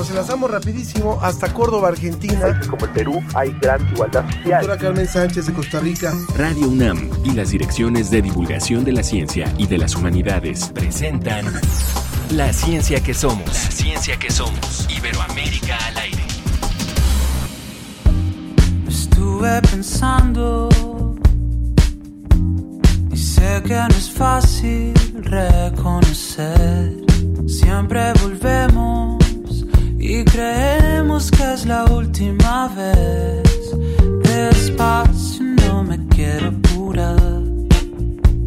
nos enlazamos rapidísimo hasta Córdoba, Argentina. Como el Perú hay gran igualdad social. Doctora Carmen Sánchez de Costa Rica. Radio UNAM y las direcciones de divulgación de la ciencia y de las humanidades presentan La ciencia que somos. La ciencia que somos. Iberoamérica al aire. Estuve pensando y sé que no es fácil reconocer. Siempre volvemos y creemos que es la última vez. Despacio, no me quiero apurar.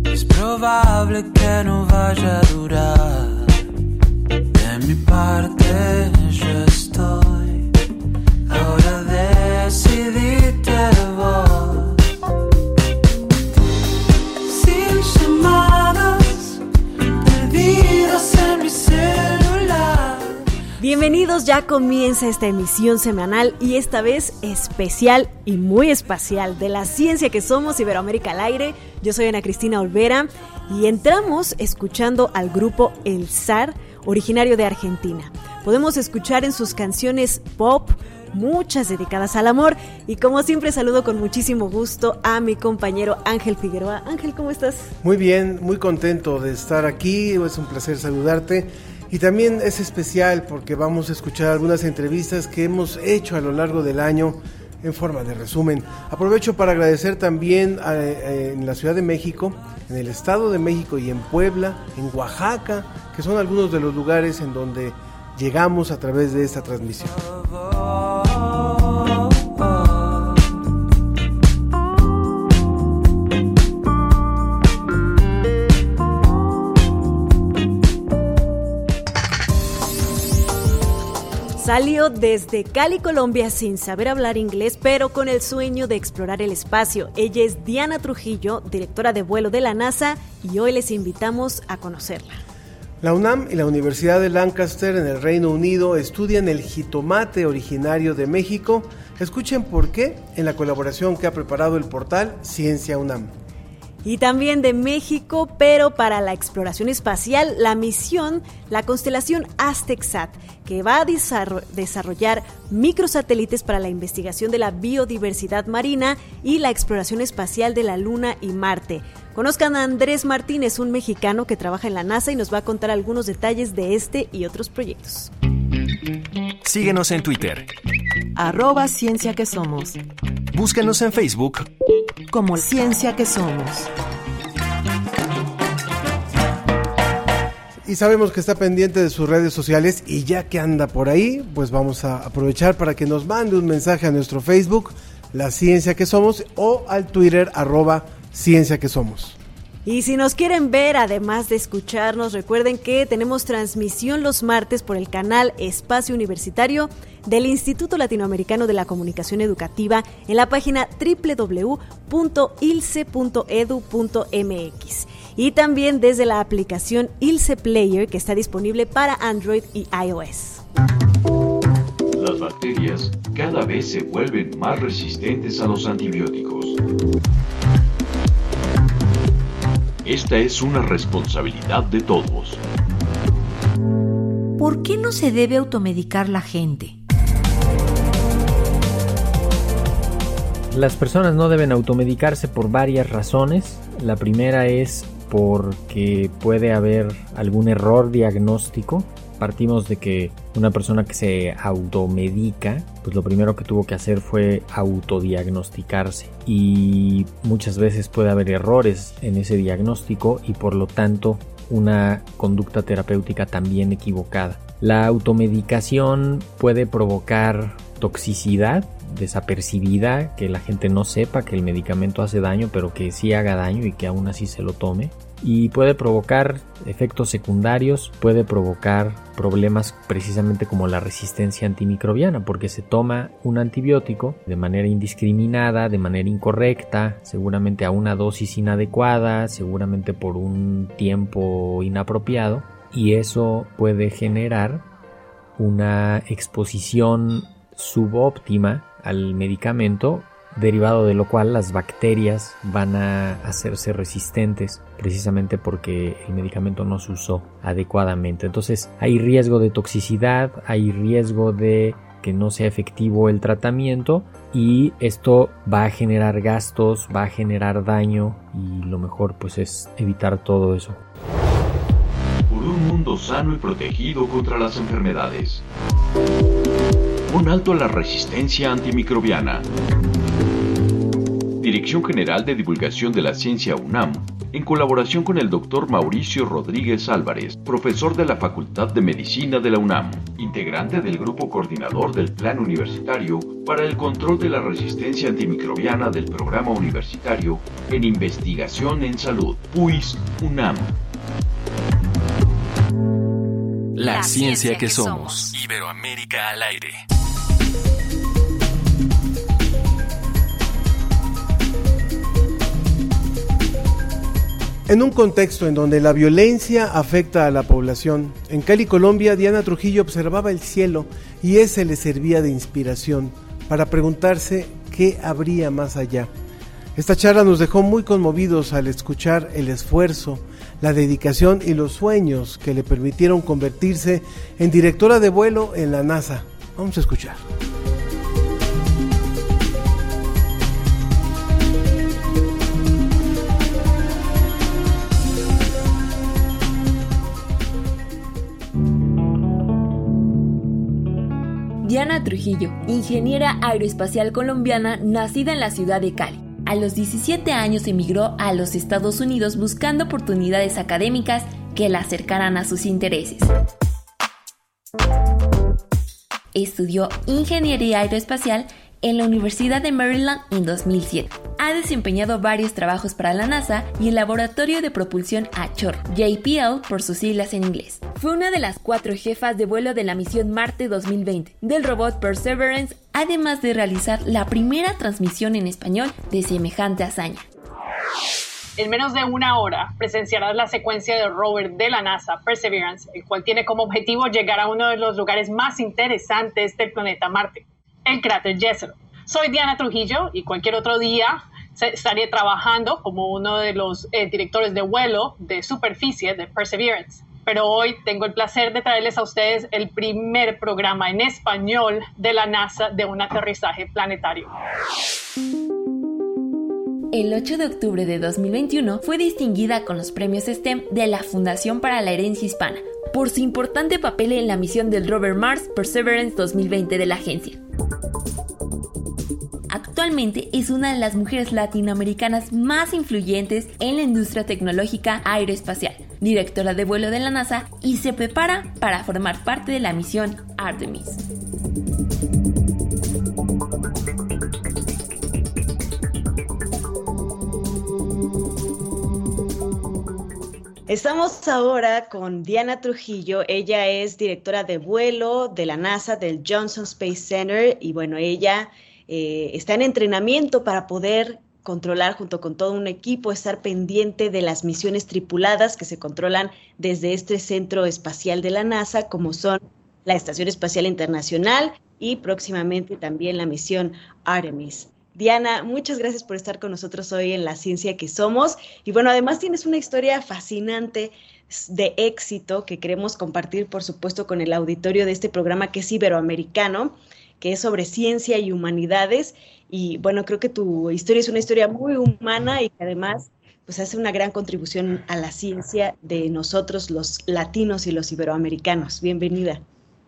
Es probable que no vaya a durar. De mi parte, yo estoy. Ahora decidiste Bienvenidos, ya comienza esta emisión semanal y esta vez especial y muy espacial de la ciencia que somos Iberoamérica al aire. Yo soy Ana Cristina Olvera y entramos escuchando al grupo El Zar, originario de Argentina. Podemos escuchar en sus canciones pop muchas dedicadas al amor y como siempre saludo con muchísimo gusto a mi compañero Ángel Figueroa. Ángel, ¿cómo estás? Muy bien, muy contento de estar aquí. Es un placer saludarte. Y también es especial porque vamos a escuchar algunas entrevistas que hemos hecho a lo largo del año en forma de resumen. Aprovecho para agradecer también eh, en la Ciudad de México, en el Estado de México y en Puebla, en Oaxaca, que son algunos de los lugares en donde llegamos a través de esta transmisión. Salió desde Cali, Colombia, sin saber hablar inglés, pero con el sueño de explorar el espacio. Ella es Diana Trujillo, directora de vuelo de la NASA, y hoy les invitamos a conocerla. La UNAM y la Universidad de Lancaster en el Reino Unido estudian el jitomate originario de México. Escuchen por qué en la colaboración que ha preparado el portal Ciencia UNAM. Y también de México, pero para la exploración espacial, la misión, la constelación AztecSat, que va a desarro- desarrollar microsatélites para la investigación de la biodiversidad marina y la exploración espacial de la Luna y Marte. Conozcan a Andrés Martínez, un mexicano que trabaja en la NASA y nos va a contar algunos detalles de este y otros proyectos. Síguenos en Twitter. arroba ciencia que somos, Búscanos en Facebook como ciencia que somos. Y sabemos que está pendiente de sus redes sociales y ya que anda por ahí, pues vamos a aprovechar para que nos mande un mensaje a nuestro Facebook, La Ciencia que Somos, o al Twitter arroba Ciencia que Somos. Y si nos quieren ver, además de escucharnos, recuerden que tenemos transmisión los martes por el canal Espacio Universitario del Instituto Latinoamericano de la Comunicación Educativa en la página www.ilce.edu.mx y también desde la aplicación Ilce Player que está disponible para Android y iOS. Las bacterias cada vez se vuelven más resistentes a los antibióticos. Esta es una responsabilidad de todos. ¿Por qué no se debe automedicar la gente? Las personas no deben automedicarse por varias razones. La primera es porque puede haber algún error diagnóstico. Partimos de que una persona que se automedica, pues lo primero que tuvo que hacer fue autodiagnosticarse. Y muchas veces puede haber errores en ese diagnóstico y por lo tanto una conducta terapéutica también equivocada. La automedicación puede provocar toxicidad desapercibida, que la gente no sepa que el medicamento hace daño, pero que sí haga daño y que aún así se lo tome. Y puede provocar efectos secundarios, puede provocar problemas precisamente como la resistencia antimicrobiana, porque se toma un antibiótico de manera indiscriminada, de manera incorrecta, seguramente a una dosis inadecuada, seguramente por un tiempo inapropiado, y eso puede generar una exposición subóptima al medicamento derivado de lo cual las bacterias van a hacerse resistentes precisamente porque el medicamento no se usó adecuadamente. Entonces hay riesgo de toxicidad, hay riesgo de que no sea efectivo el tratamiento y esto va a generar gastos, va a generar daño y lo mejor pues es evitar todo eso. Por un mundo sano y protegido contra las enfermedades. Un alto a la resistencia antimicrobiana. Dirección General de Divulgación de la Ciencia UNAM, en colaboración con el Dr. Mauricio Rodríguez Álvarez, profesor de la Facultad de Medicina de la UNAM, integrante del Grupo Coordinador del Plan Universitario para el Control de la Resistencia Antimicrobiana del Programa Universitario en Investigación en Salud, PUIS UNAM. La, ciencia, que, somos. Iberoamérica al aire. En un contexto en donde la violencia afecta a la población, en Cali, Colombia, Diana Trujillo observaba el cielo y ese le servía de inspiración para preguntarse qué habría más allá. Esta charla nos dejó muy conmovidos al escuchar el esfuerzo, la dedicación y los sueños que le permitieron convertirse en directora de vuelo en la NASA. Vamos a escuchar. Diana Trujillo, ingeniera aeroespacial colombiana nacida en la ciudad de Cali. A los 17 años emigró a los Estados Unidos buscando oportunidades académicas que la acercaran a sus intereses. Estudió ingeniería aeroespacial en la Universidad de Maryland en 2007. Ha desempeñado varios trabajos para la NASA y el Laboratorio de Propulsión Achor, JPL por sus siglas en inglés. Fue una de las cuatro jefas de vuelo de la misión Marte 2020 del robot Perseverance, además de realizar la primera transmisión en español de semejante hazaña. En menos de una hora presenciarás la secuencia del rover de la NASA, Perseverance, el cual tiene como objetivo llegar a uno de los lugares más interesantes del planeta Marte, el cráter Jezero. Soy Diana Trujillo y cualquier otro día estaré trabajando como uno de los eh, directores de vuelo de superficie de Perseverance. Pero hoy tengo el placer de traerles a ustedes el primer programa en español de la NASA de un aterrizaje planetario. El 8 de octubre de 2021 fue distinguida con los premios STEM de la Fundación para la Herencia Hispana por su importante papel en la misión del rover Mars Perseverance 2020 de la agencia. Actualmente es una de las mujeres latinoamericanas más influyentes en la industria tecnológica aeroespacial, directora de vuelo de la NASA y se prepara para formar parte de la misión Artemis. Estamos ahora con Diana Trujillo. Ella es directora de vuelo de la NASA, del Johnson Space Center. Y bueno, ella eh, está en entrenamiento para poder controlar junto con todo un equipo, estar pendiente de las misiones tripuladas que se controlan desde este centro espacial de la NASA, como son la Estación Espacial Internacional y próximamente también la misión Artemis. Diana, muchas gracias por estar con nosotros hoy en La Ciencia que Somos. Y bueno, además tienes una historia fascinante de éxito que queremos compartir, por supuesto, con el auditorio de este programa que es iberoamericano que es sobre ciencia y humanidades. Y bueno, creo que tu historia es una historia muy humana y que además pues hace una gran contribución a la ciencia de nosotros los latinos y los iberoamericanos. Bienvenida.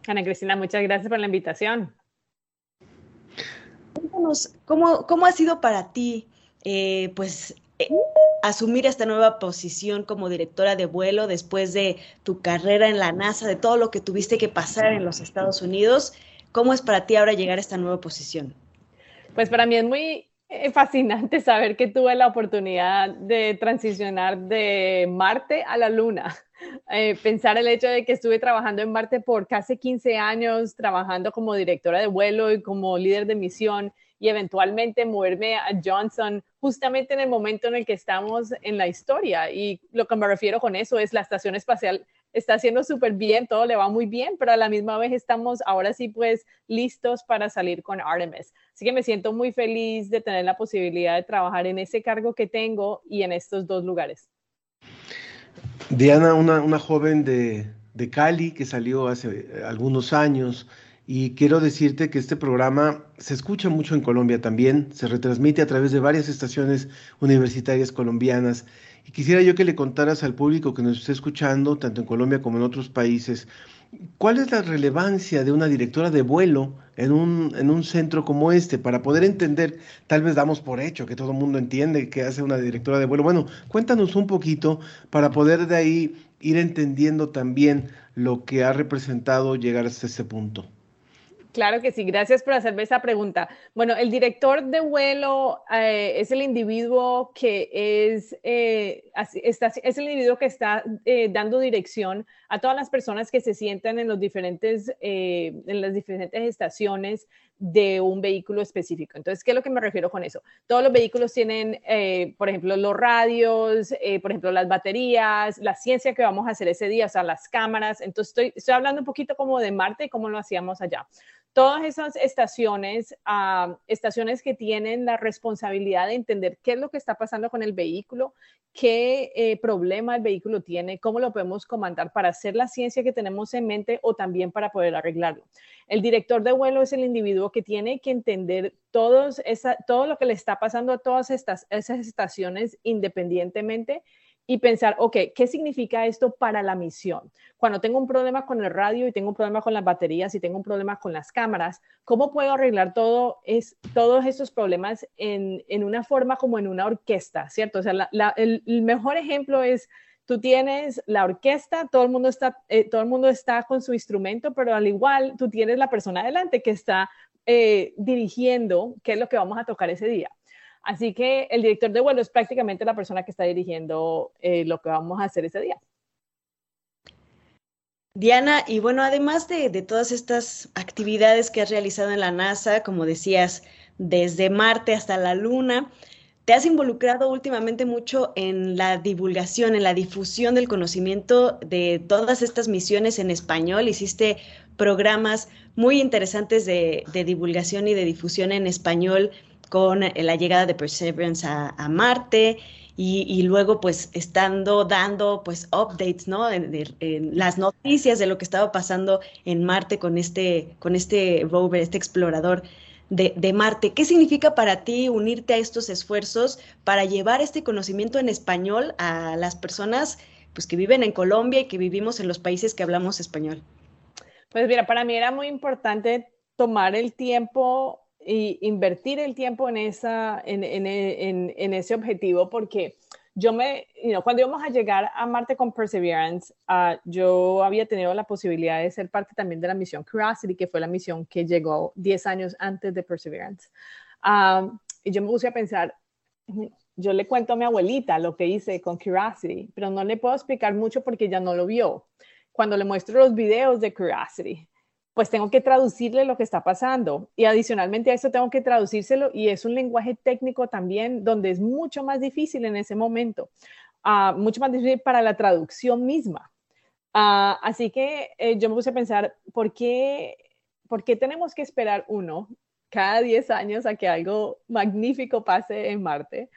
Ana Cristina, muchas gracias por la invitación. ¿Cómo, cómo ha sido para ti eh, pues eh, asumir esta nueva posición como directora de vuelo después de tu carrera en la NASA, de todo lo que tuviste que pasar en los Estados Unidos ¿Cómo es para ti ahora llegar a esta nueva posición? Pues para mí es muy eh, fascinante saber que tuve la oportunidad de transicionar de Marte a la Luna. Eh, pensar el hecho de que estuve trabajando en Marte por casi 15 años, trabajando como directora de vuelo y como líder de misión y eventualmente moverme a Johnson justamente en el momento en el que estamos en la historia. Y lo que me refiero con eso es la Estación Espacial está haciendo súper bien, todo le va muy bien, pero a la misma vez estamos ahora sí pues listos para salir con Artemis. Así que me siento muy feliz de tener la posibilidad de trabajar en ese cargo que tengo y en estos dos lugares. Diana, una, una joven de, de Cali que salió hace algunos años, y quiero decirte que este programa se escucha mucho en Colombia también, se retransmite a través de varias estaciones universitarias colombianas. Y quisiera yo que le contaras al público que nos esté escuchando, tanto en Colombia como en otros países, ¿cuál es la relevancia de una directora de vuelo en un, en un centro como este para poder entender? Tal vez damos por hecho que todo el mundo entiende qué hace una directora de vuelo. Bueno, cuéntanos un poquito para poder de ahí ir entendiendo también lo que ha representado llegar hasta este punto. Claro que sí, gracias por hacerme esa pregunta. Bueno, el director de vuelo eh, es el individuo que es, eh, está, es el individuo que está eh, dando dirección a todas las personas que se sientan en, los diferentes, en las diferentes estaciones de un vehículo específico. Entonces, ¿qué es lo que me refiero con eso? Todos los vehículos tienen, por ejemplo, los radios, por ejemplo, las baterías, la ciencia que vamos a hacer ese día, o sea, las cámaras. Entonces, estoy, estoy hablando un poquito como de Marte y cómo lo hacíamos allá todas esas estaciones, ah, estaciones que tienen la responsabilidad de entender qué es lo que está pasando con el vehículo, qué eh, problema el vehículo tiene, cómo lo podemos comandar para hacer la ciencia que tenemos en mente o también para poder arreglarlo. El director de vuelo es el individuo que tiene que entender todos esa, todo lo que le está pasando a todas estas, esas estaciones independientemente y pensar, ok, ¿qué significa esto para la misión? Cuando tengo un problema con el radio y tengo un problema con las baterías y tengo un problema con las cámaras, ¿cómo puedo arreglar todo es, todos estos problemas en, en, una forma como en una orquesta, ¿cierto? O sea, el, mejor ejemplo es, tú tienes la orquesta, todo el, mundo está, eh, todo el mundo está con su instrumento, pero al igual tú tienes la persona adelante que está eh, dirigiendo qué es lo que vamos a tocar ese día. Así que el director de vuelo es prácticamente la persona que está dirigiendo eh, lo que vamos a hacer ese día. Diana, y bueno, además de, todas estas actividades que has realizado en la NASA, como decías, desde Marte hasta la Luna, te has involucrado últimamente mucho en la divulgación, en la difusión del conocimiento de todas estas misiones en español. Hiciste programas muy interesantes de divulgación y de difusión en español con la llegada de Perseverance a, Marte y, luego pues estando dando pues updates, ¿no? En, las noticias de lo que estaba pasando en Marte con este, con este rover, este explorador de, de, Marte. ¿Qué significa para ti unirte a estos esfuerzos para llevar este conocimiento en español a las personas pues, que viven en Colombia y que vivimos en los países que hablamos español? Pues mira, para mí era muy importante tomar el tiempo y invertir el tiempo en, esa, en, en, en, ese objetivo porque yo me, cuando íbamos a llegar a Marte con Perseverance, uh, yo había tenido la posibilidad de ser parte también de la misión Curiosity, que fue la misión que llegó 10 años antes de Perseverance. Um, y yo me puse a pensar, yo le cuento a mi abuelita lo que hice con Curiosity, pero no le puedo explicar mucho porque ella no lo vio. Cuando le muestro los videos de Curiosity, pues tengo que traducirle lo que está pasando. Y adicionalmente a eso tengo que traducírselo y es un lenguaje técnico también donde es mucho más difícil en ese momento, uh, mucho más difícil para la traducción misma. Uh, así que eh, yo me puse a pensar, ¿por qué, ¿por qué tenemos que esperar uno cada 10 años a que algo magnífico pase en Marte?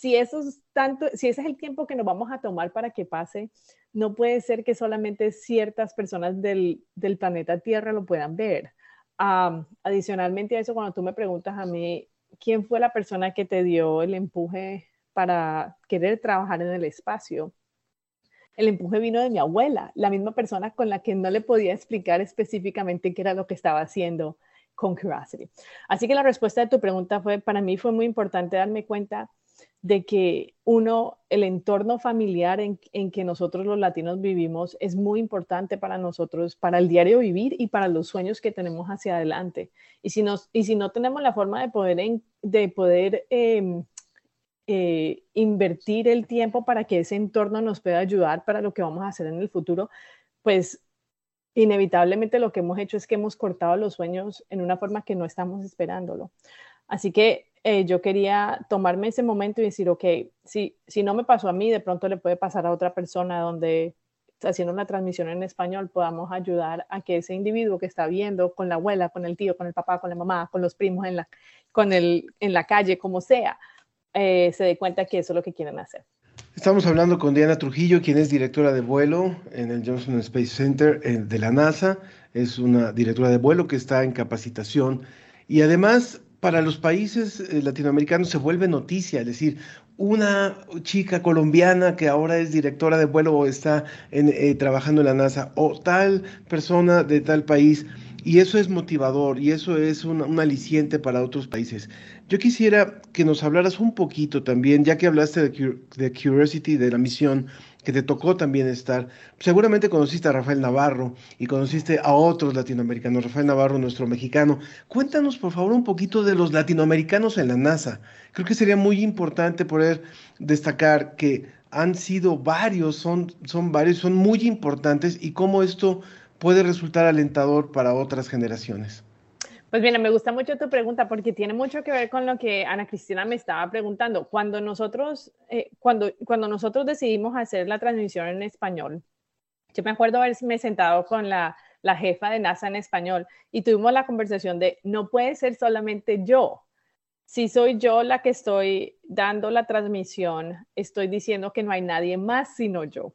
Si, eso es tanto, si ese es el tiempo que nos vamos a tomar para que pase, no puede ser que solamente ciertas personas del, planeta Tierra lo puedan ver. adicionalmente a eso, cuando tú me preguntas a mí, ¿quién fue la persona que te dio el empuje para querer trabajar en el espacio? El empuje vino de mi abuela, la misma persona con la que no le podía explicar específicamente qué era lo que estaba haciendo con Curiosity. Así que la respuesta de tu pregunta fue, para mí fue muy importante darme cuenta de que uno, el entorno familiar en, que nosotros los latinos vivimos es muy importante para nosotros, para el diario vivir y para los sueños que tenemos hacia adelante. Y si, nos, y si no tenemos la forma de poder, de poder em, eh, invertir el tiempo para que ese entorno nos pueda ayudar para lo que vamos a hacer en el futuro, pues inevitablemente lo que hemos hecho es que hemos cortado los sueños en una forma que no estamos esperándolo. Así que eh, yo quería tomarme ese momento y decir, ok, si, si no me pasó a mí, de pronto le puede pasar a otra persona donde haciendo una transmisión en español, podamos ayudar a que ese individuo que está viendo con la abuela, con el tío, con el papá, con la mamá, con los primos en la, con el, en la calle, como sea, eh, se dé cuenta que eso es lo que quieren hacer. Estamos hablando con Diana Trujillo, quien es directora de vuelo en el Johnson Space Center eh, de la NASA. Es una directora de vuelo que está en capacitación y además para los países eh, latinoamericanos se vuelve noticia, es decir, una chica colombiana que ahora es directora de vuelo o está eh, trabajando en la NASA, o tal persona de tal país, y eso es motivador y eso es un, aliciente para otros países. Yo quisiera que nos hablaras un poquito también, ya que hablaste de, de Curiosity, de la misión, que te tocó también estar. Seguramente conociste a Rafael Navarro y conociste a otros latinoamericanos. Rafael Navarro, nuestro mexicano. Cuéntanos, por favor, un poquito de los latinoamericanos en la NASA. Creo que sería muy importante poder destacar que han sido varios, son, son varios, son muy importantes y cómo esto puede resultar alentador para otras generaciones. Pues bien, me gusta mucho tu pregunta porque tiene mucho que ver con lo que Ana Cristina me estaba preguntando. Cuando nosotros, eh, cuando, cuando nosotros decidimos hacer la transmisión en español, yo me acuerdo haberme sentado con la, la jefa de NASA en español y tuvimos la conversación de, no puede ser solamente yo. Si soy yo la que estoy dando la transmisión, estoy diciendo que no hay nadie más sino yo,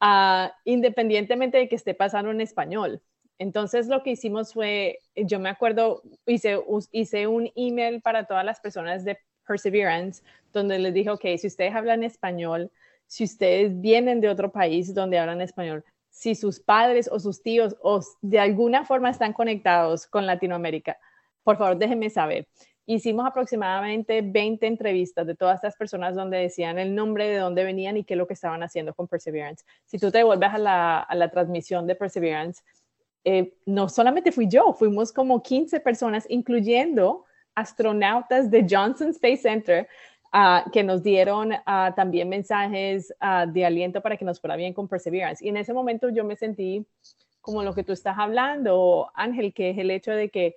uh, independientemente de que esté pasando en español. Entonces lo que hicimos fue, yo me acuerdo, hice, hice un email para todas las personas de Perseverance, donde les dije, ok, si ustedes hablan español, si ustedes vienen de otro país donde hablan español, si sus padres o sus tíos o de alguna forma están conectados con Latinoamérica, por favor déjenme saber. Hicimos aproximadamente 20 entrevistas de todas estas personas donde decían el nombre de dónde venían y qué es lo que estaban haciendo con Perseverance. Si tú te vuelves a la, a la transmisión de Perseverance, eh, no solamente fui yo, fuimos como 15 personas, incluyendo astronautas de Johnson Space Center, ah, que nos dieron ah, también mensajes ah, de aliento para que nos fuera bien con Perseverance. Y en ese momento yo me sentí como lo que tú estás hablando, Ángel, que es el hecho de que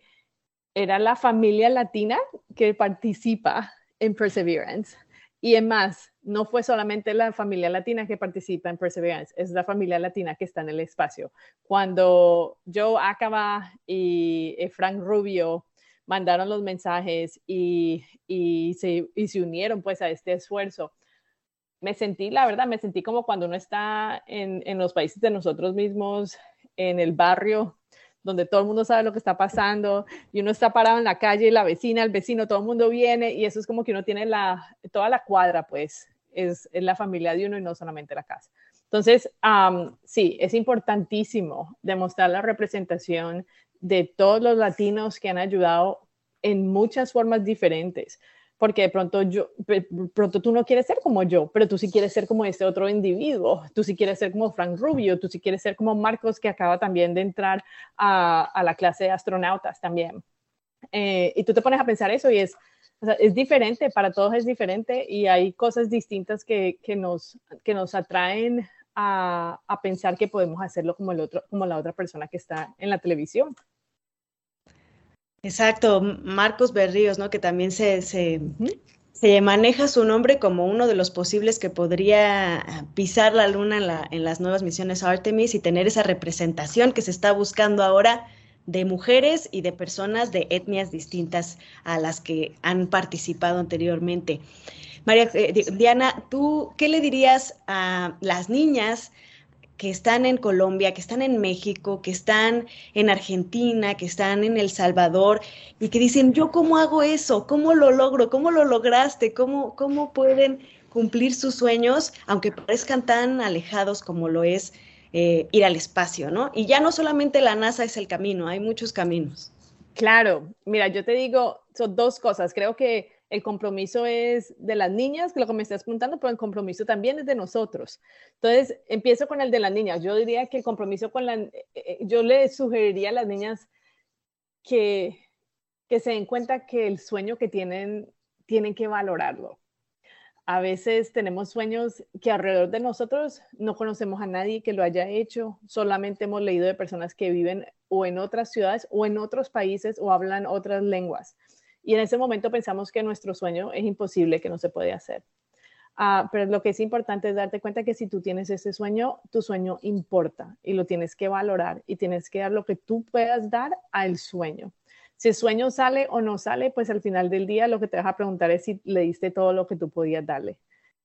era la familia latina que participa en Perseverance. Y es más, no fue solamente la familia latina que participa en Perseverance, es la familia latina que está en el espacio. Cuando Joe Acaba y eh, Frank Rubio mandaron los mensajes y, se, unieron pues a este esfuerzo, me sentí, la verdad, me sentí como cuando uno está en, los países de nosotros mismos, en el barrio donde todo el mundo sabe lo que está pasando y uno está parado en la calle y la vecina, el vecino, todo el mundo viene y eso es como que uno tiene toda la cuadra, pues es, la familia de uno y no solamente la casa. Entonces, sí, es importantísimo demostrar la representación de todos los latinos que han ayudado en muchas formas diferentes porque de pronto yo, pronto tú no quieres ser como yo, pero tú sí quieres ser como este otro individuo, tú sí quieres ser como Frank Rubio, tú sí quieres ser como Marcos que acaba también de entrar a, la clase de astronautas también. Eh, y tú te pones a pensar eso y es, es diferente, para todos es diferente y hay cosas distintas que, que nos, que nos atraen a, a, pensar que podemos hacerlo como, el otro, como la otra persona que está en la televisión. Exacto, Marcos Berríos, ¿no? Que también se, se, maneja su nombre como uno de los posibles que podría pisar la luna en, la, en las nuevas misiones Artemis y tener esa representación que se está buscando ahora de mujeres y de personas de etnias distintas a las que han participado anteriormente. María eh, Diana, ¿tú qué le dirías a las niñas que están en Colombia, que están en México, que están en Argentina, que están en El Salvador y que dicen, yo cómo hago eso, cómo lo logro, cómo lo lograste, cómo, cómo pueden cumplir sus sueños, aunque parezcan tan alejados como lo es eh, ir al espacio, ¿no? Y ya no solamente la NASA es el camino, hay muchos caminos. Claro, mira, yo te digo, son dos cosas. Creo que el compromiso es de las niñas, que lo que me estás preguntando, pero el compromiso también es de nosotros. Entonces, empiezo con el de las niñas. Yo diría que el compromiso con la, eh, eh, yo le sugeriría a las niñas que, que se den cuenta que el sueño que tienen, tienen que valorarlo. A veces tenemos sueños que alrededor de nosotros no conocemos a nadie que lo haya hecho, solamente hemos leído de personas que viven o en otras ciudades o en otros países o hablan otras lenguas y en ese momento pensamos que nuestro sueño es imposible, que no se puede hacer. Ah, pero lo que es importante es darte cuenta que si tú tienes ese sueño, tu sueño importa y lo tienes que valorar y tienes que dar lo que tú puedas dar al sueño. Si el sueño sale o no sale, pues al final del día lo que te vas a preguntar es si le diste todo lo que tú podías darle.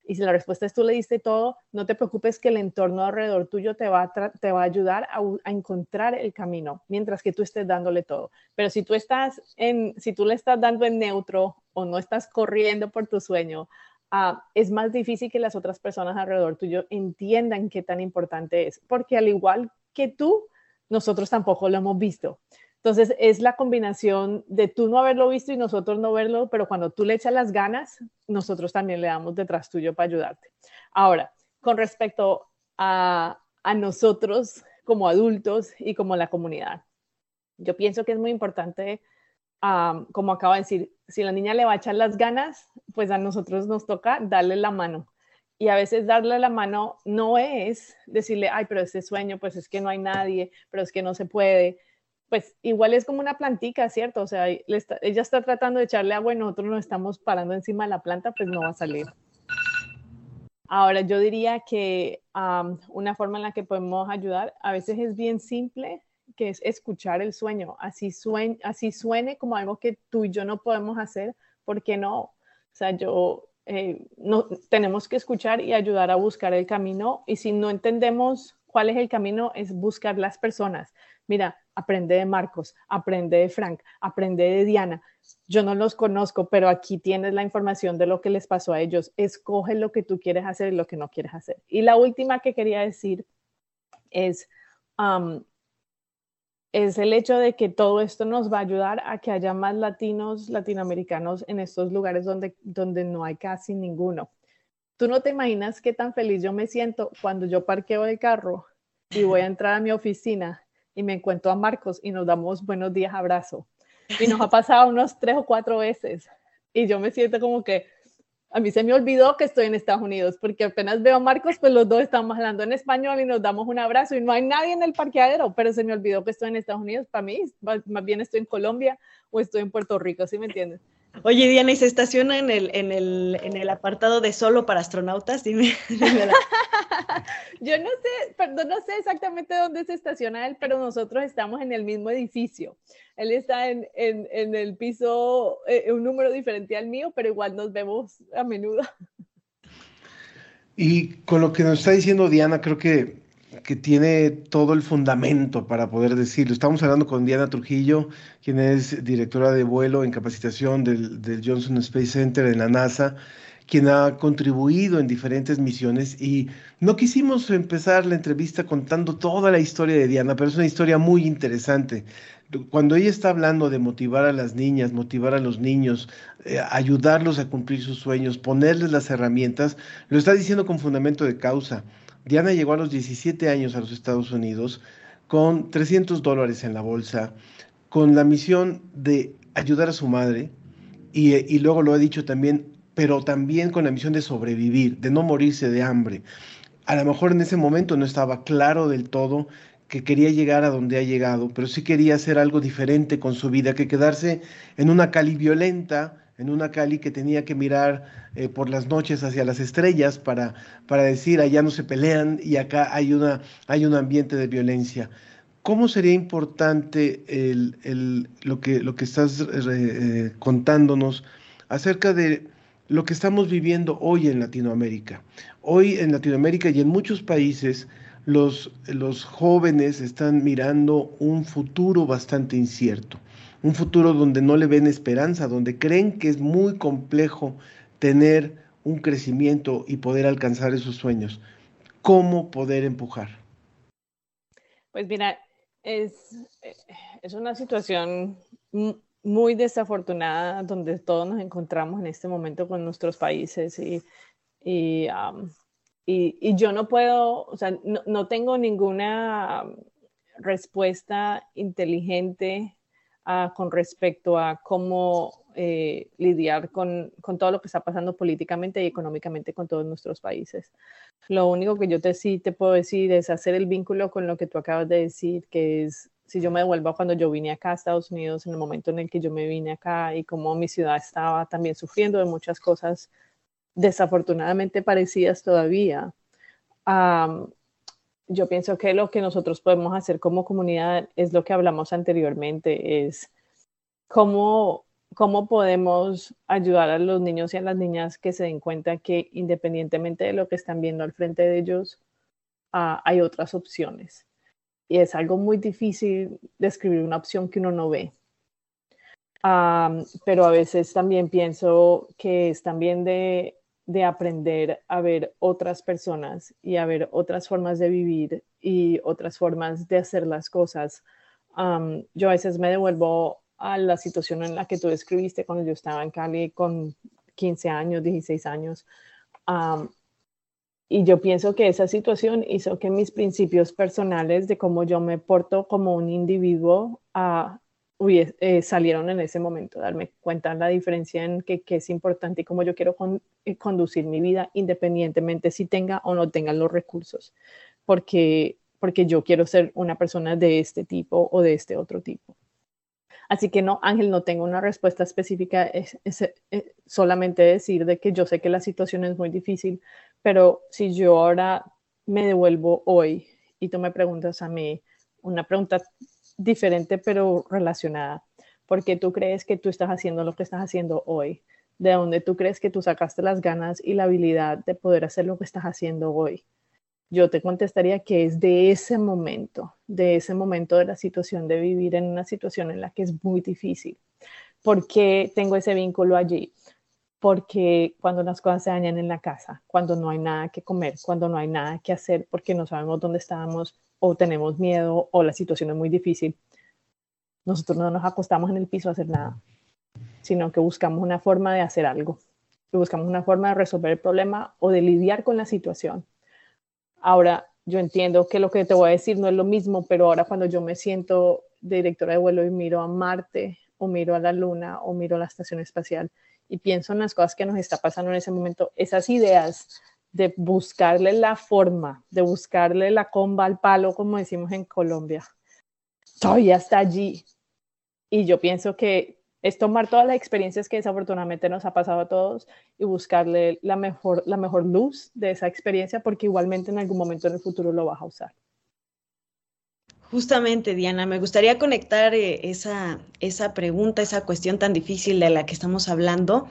Y si la respuesta es tú le diste todo, no te preocupes que el entorno alrededor tuyo te va a, te va a ayudar a, encontrar el camino, mientras que tú estés dándole todo. Pero si tú estás en, si tú le estás dando en neutro o no estás corriendo por tu sueño, uh, es más difícil que las otras personas alrededor tuyo entiendan qué tan importante es, porque al igual que tú, nosotros tampoco lo hemos visto. Entonces es la combinación de tú no haberlo visto y nosotros no verlo, pero cuando tú le echas las ganas, nosotros también le damos detrás tuyo para ayudarte. Ahora, con respecto a, nosotros como adultos y como la comunidad, yo pienso que es muy importante como acaba de decir, si la niña le va a echar las ganas, pues a nosotros nos toca darle la mano. Y a veces darle la mano no es decirle, ay, pero ese sueño, pues es que no hay nadie, pero es que no se puede. Pues igual es como una plantica, ¿cierto? O sea, está, ella está tratando de echarle agua y nosotros nos estamos parando encima de la planta, pues no va a salir. Ahora, yo diría que una forma en la que podemos ayudar a veces es bien simple que es escuchar el sueño, así, sueñe, así suene como algo que tú y yo no podemos hacer, ¿por qué no? O sea, yo, eh, no, tenemos que escuchar y ayudar a buscar el camino y si no entendemos cuál es el camino, es buscar las personas. Mira, aprende de Marcos, aprende de Frank, aprende de Diana. Yo no los conozco, pero aquí tienes la información de lo que les pasó a ellos. Escoge lo que tú quieres hacer y lo que no quieres hacer. Y la última que quería decir es, um, es el hecho de que todo esto nos va a ayudar a que haya más latinos, latinoamericanos en estos lugares donde, donde no hay casi ninguno. Tú no te imaginas qué tan feliz yo me siento cuando yo parqueo el carro y voy a entrar a mi oficina y me encuentro a Marcos y nos damos buenos días, abrazo. Y nos ha pasado unos tres o cuatro veces. Y yo me siento como que, a mí se me olvidó que estoy en Estados Unidos, porque apenas veo a Marcos, pues los dos estamos hablando en español y nos damos un abrazo y no hay nadie en el parqueadero, pero se me olvidó que estoy en Estados Unidos. Para mí, más bien estoy en Colombia o estoy en Puerto Rico, ¿sí me entiendes? Oye, Diana, ¿y se estaciona en el, en el, en el apartado de solo para astronautas? Dime. Yo no sé, perdón, no sé exactamente dónde se estaciona él, pero nosotros estamos en el mismo edificio. Él está en, en, en el piso, eh, un número diferente al mío, pero igual nos vemos a menudo. Y con lo que nos está diciendo Diana, creo que que tiene todo el fundamento para poder decirlo. Estamos hablando con Diana Trujillo, quien es directora de vuelo en capacitación del, del, Johnson Space Center en la NASA, quien ha contribuido en diferentes misiones y no quisimos empezar la entrevista contando toda la historia de Diana, pero es una historia muy interesante. Cuando ella está hablando de motivar a las niñas, motivar a los niños, eh, ayudarlos a cumplir sus sueños, ponerles las herramientas, lo está diciendo con fundamento de causa. Diana llegó a los 17 años a los Estados Unidos con 300 dólares en la bolsa, con la misión de ayudar a su madre y, luego lo ha dicho también, pero también con la misión de sobrevivir, de no morirse de hambre. A lo mejor en ese momento no estaba claro del todo que quería llegar a donde ha llegado, pero sí quería hacer algo diferente con su vida, que quedarse en una Cali violenta, en una Cali que tenía que mirar eh, por las noches hacia las estrellas para, para decir allá no se pelean y acá hay, una, hay un ambiente de violencia. ¿Cómo sería importante el, el, lo, que, lo que estás eh, contándonos acerca de lo que estamos viviendo hoy en Latinoamérica? Hoy en Latinoamérica y en muchos países los, los jóvenes están mirando un futuro bastante incierto un futuro donde no le ven esperanza, donde creen que es muy complejo tener un crecimiento y poder alcanzar esos sueños. ¿Cómo poder empujar? Pues mira, es, es una situación muy desafortunada donde todos nos encontramos en este momento con nuestros países y, y, y yo no puedo, o sea, no, no tengo ninguna respuesta inteligente uh, con respecto a cómo eh, lidiar con, con, todo lo que está pasando políticamente y económicamente con todos nuestros países. Lo único que yo te, sí te puedo decir es hacer el vínculo con lo que tú acabas de decir, que es si yo me devuelvo cuando yo vine acá a Estados Unidos, en el momento en el que yo me vine acá y cómo mi ciudad estaba también sufriendo de muchas cosas desafortunadamente parecidas todavía. Yo pienso que lo que nosotros podemos hacer como comunidad es lo que hablamos anteriormente, es cómo, cómo podemos ayudar a los niños y a las niñas que se den cuenta que independientemente de lo que están viendo al frente de ellos, ah, hay otras opciones. Y es algo muy difícil describir una opción que uno no ve pero a veces también pienso que es también de, de, aprender a ver otras personas y a ver otras formas de vivir y otras formas de hacer las cosas. yo a veces me devuelvo a la situación en la que tú describiste cuando yo estaba en Cali con 15 años, 16 años. y yo pienso que esa situación hizo que mis principios personales de cómo yo me porto como un individuo uh, eh, salieron en ese momento, darme cuenta la diferencia en qué es importante y cómo yo quiero eh, conducir mi vida independientemente si tenga o no tenga los recursos, porque, porque yo quiero ser una persona de este tipo o de este otro tipo. Así que no, Ángel, no tengo una respuesta específica, es, eh, solamente decir de que yo sé que la situación es muy difícil, pero si yo ahora me devuelvo hoy y tú me preguntas a mí una pregunta diferente pero relacionada. porque tú crees que tú estás haciendo lo que estás haciendo hoy? ¿De dónde tú crees que tú sacaste las ganas y la habilidad de poder hacer lo que estás haciendo hoy? Yo te contestaría que es de ese momento, de ese momento de la situación, de vivir en una situación en la que es muy difícil. ¿Por qué tengo ese vínculo allí? Porque cuando las cosas se dañan en la casa, cuando no hay nada que comer, cuando no hay nada que hacer, porque no sabemos dónde estábamos, o tenemos miedo o la situación es muy difícil, nosotros no nos acostamos en el piso a hacer nada, sino que buscamos una forma de hacer algo, buscamos una forma de resolver el problema o de lidiar con la situación. Ahora, yo entiendo que lo que te voy a decir no es lo mismo, pero ahora cuando yo me siento directora de vuelo y miro a Marte o miro a la Luna o miro a la estación espacial y pienso en las cosas que nos está pasando en ese momento, esas ideas de buscarle la forma, de buscarle la comba al palo, como decimos en Colombia, todavía está allí. Y yo pienso que es tomar todas las experiencias que desafortunadamente nos ha pasado a todos y buscarle la mejor, la mejor luz de esa experiencia, porque igualmente en algún momento en el futuro lo vas a usar. Justamente, Diana, me gustaría conectar eh, esa, esa pregunta, esa cuestión tan difícil de la que estamos hablando,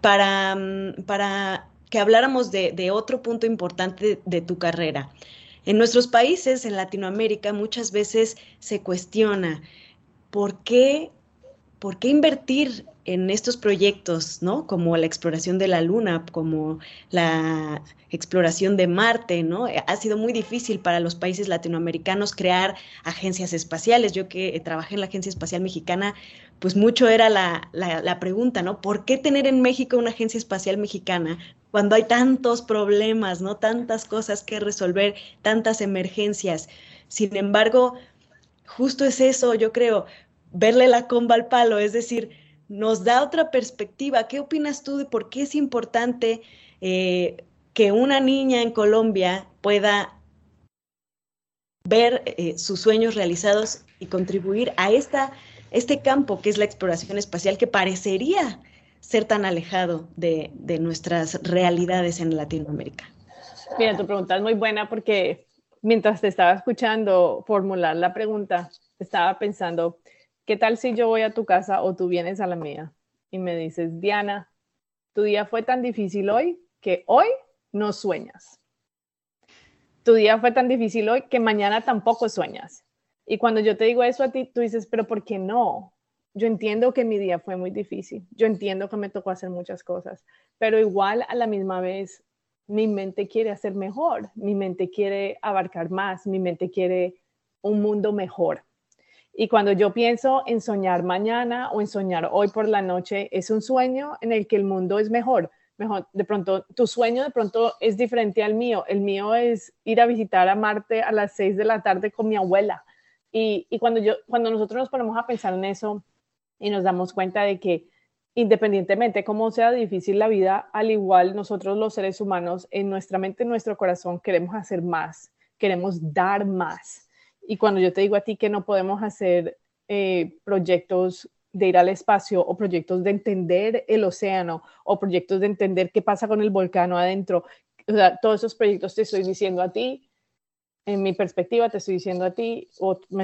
para, mm, para que habláramos de, otro punto importante de, tu carrera. En nuestros países, en Latinoamérica, muchas veces se cuestiona por qué, por qué invertir en estos proyectos, ¿no? Como la exploración de la Luna, como la exploración de Marte, ¿no? Ha sido muy difícil para los países latinoamericanos crear agencias espaciales. Yo que trabajé en la Agencia Espacial Mexicana, pues mucho era la, la, pregunta, ¿no? ¿Por qué tener en México una agencia espacial mexicana cuando hay tantos problemas, ¿no? Tantas cosas que resolver, tantas emergencias. Sin embargo, justo es eso, yo creo, verle la comba al palo, es decir, nos da otra perspectiva. ¿Qué opinas tú de por qué es importante eh, que una niña en Colombia pueda ver eh, sus sueños realizados y contribuir a esta, este campo que es la exploración espacial que parecería ser tan alejado de, de nuestras realidades en Latinoamérica? Mira, tu pregunta es muy buena porque mientras te estaba escuchando formular la pregunta, estaba pensando, ¿qué tal si yo voy a tu casa o tú vienes a la mía y me dices, Diana, tu día fue tan difícil hoy que hoy no sueñas? Tu día fue tan difícil hoy que mañana tampoco sueñas. Y cuando yo te digo eso a ti, tú dices, pero ¿por qué no? Yo entiendo que mi día fue muy difícil, yo entiendo que me tocó hacer muchas cosas, pero igual a la misma vez mi mente quiere hacer mejor, mi mente quiere abarcar más, mi mente quiere un mundo mejor. Y cuando yo pienso en soñar mañana o en soñar hoy por la noche, es un sueño en el que el mundo es mejor. Mejor, de pronto, tu sueño de pronto es diferente al mío. El mío es ir a visitar a Marte a las seis de la tarde con mi abuela. Y, y cuando, yo, cuando nosotros nos ponemos a pensar en eso y nos damos cuenta de que independientemente cómo sea difícil la vida, al igual nosotros los seres humanos, en nuestra mente, en nuestro corazón, queremos hacer más, queremos dar más y cuando yo te digo a ti que no podemos hacer eh, proyectos de ir al espacio o proyectos de entender el océano o proyectos de entender qué pasa con el volcán adentro. Todos esos proyectos te estoy diciendo a ti, en mi perspectiva te estoy diciendo a ti o me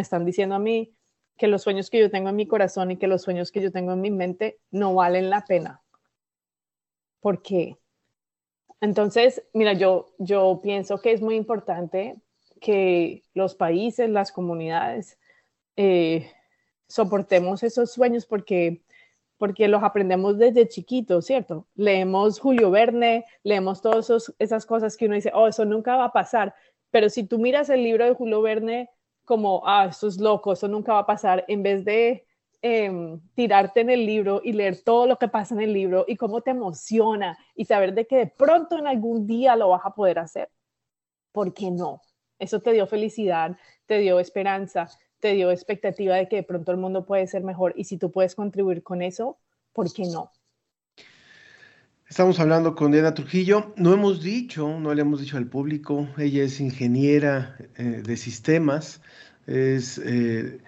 están diciendo a mí que los sueños que yo tengo en mi corazón y que los sueños que yo tengo en mi mente no valen la pena. ¿Por qué? Entonces, mira, yo, yo pienso que es muy importante que los países, las comunidades, eh, soportemos esos sueños porque, porque los aprendemos desde chiquitos, ¿cierto? Leemos Julio Verne, leemos todas esas cosas que uno dice, oh, eso nunca va a pasar. Pero si tú miras el libro de Julio Verne como, ah, eso es loco, eso nunca va a pasar, en vez de em, tirarte en el libro y leer todo lo que pasa en el libro y cómo te emociona y saber de que de pronto en algún día lo vas a poder hacer. ¿Por qué no? Eso te dio felicidad, te dio esperanza, te dio expectativa de que de pronto el mundo puede ser mejor y si tú puedes contribuir con eso, ¿por qué no? Estamos hablando con Diana Trujillo. No hemos dicho, no le hemos dicho al público, ella es ingeniera eh, de sistemas, es eh,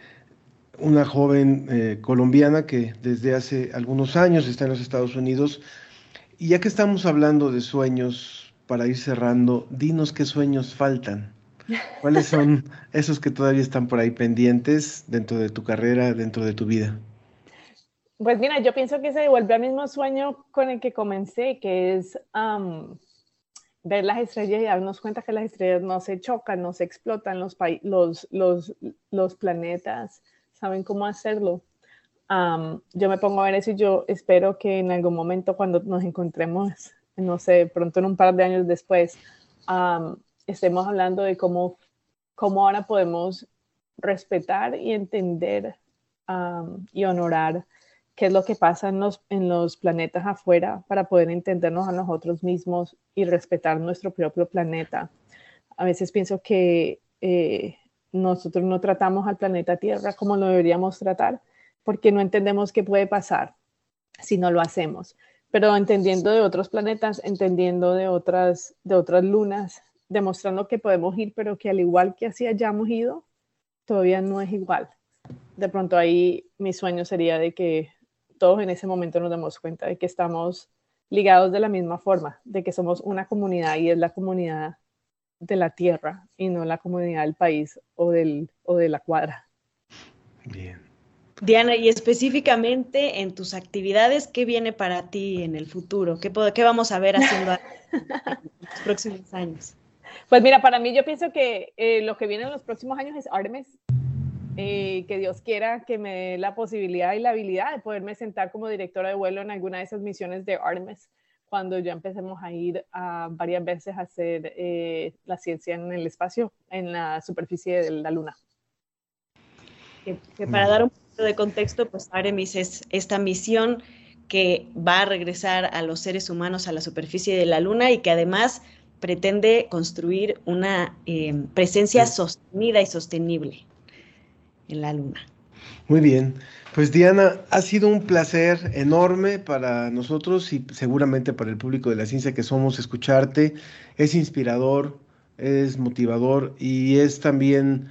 una joven eh, colombiana que desde hace algunos años está en los Estados Unidos. Y ya que estamos hablando de sueños, para ir cerrando, dinos qué sueños faltan. ¿Cuáles son esos que todavía están por ahí pendientes dentro de tu carrera, dentro de tu vida? Pues mira, yo pienso que se devuelve al mismo sueño con el que comencé, que es ver las estrellas y darnos cuenta que las estrellas no se chocan, no se explotan, los, los, los, los planetas saben cómo hacerlo. yo me pongo a ver eso y yo espero que en algún momento cuando nos encontremos, no sé, pronto en un par de años después, estemos hablando de cómo, cómo ahora podemos respetar y entender y honorar qué es lo que pasa en los, en los planetas afuera para poder entendernos a nosotros mismos y respetar nuestro propio planeta. A veces pienso que eh, nosotros no tratamos al planeta Tierra como lo deberíamos tratar porque no entendemos qué puede pasar si no lo hacemos. Pero entendiendo de otros planetas, entendiendo de otras, de otras lunas, demostrando que podemos ir, pero que al igual que así hayamos ido, todavía no es igual. De pronto ahí mi sueño sería de que todos en ese momento nos demos cuenta de que estamos ligados de la misma forma, de que somos una comunidad y es la comunidad de la tierra y no la comunidad del país o, del, o de la cuadra. Bien. Diana, y específicamente en tus actividades, ¿qué viene para ti en el futuro? ¿Qué, qué vamos a ver haciendo en los próximos años? Pues mira, para mí yo pienso que eh, lo que viene en los próximos años es Artemis. Eh, que Dios quiera que me dé la posibilidad y la habilidad de poderme sentar como directora de vuelo en alguna de esas misiones de Artemis cuando ya empecemos a ir a varias veces a hacer eh, la ciencia en el espacio, en la superficie de la Luna. Que, para dar un poquito de contexto, pues Artemis es esta misión que va a regresar a los seres humanos a la superficie de la Luna y que además pretende construir una eh, presencia sostenida y sostenible en la Luna. Muy bien. Pues Diana, ha sido un placer enorme para nosotros y seguramente para el público de la ciencia que somos escucharte. Es inspirador, es motivador y es también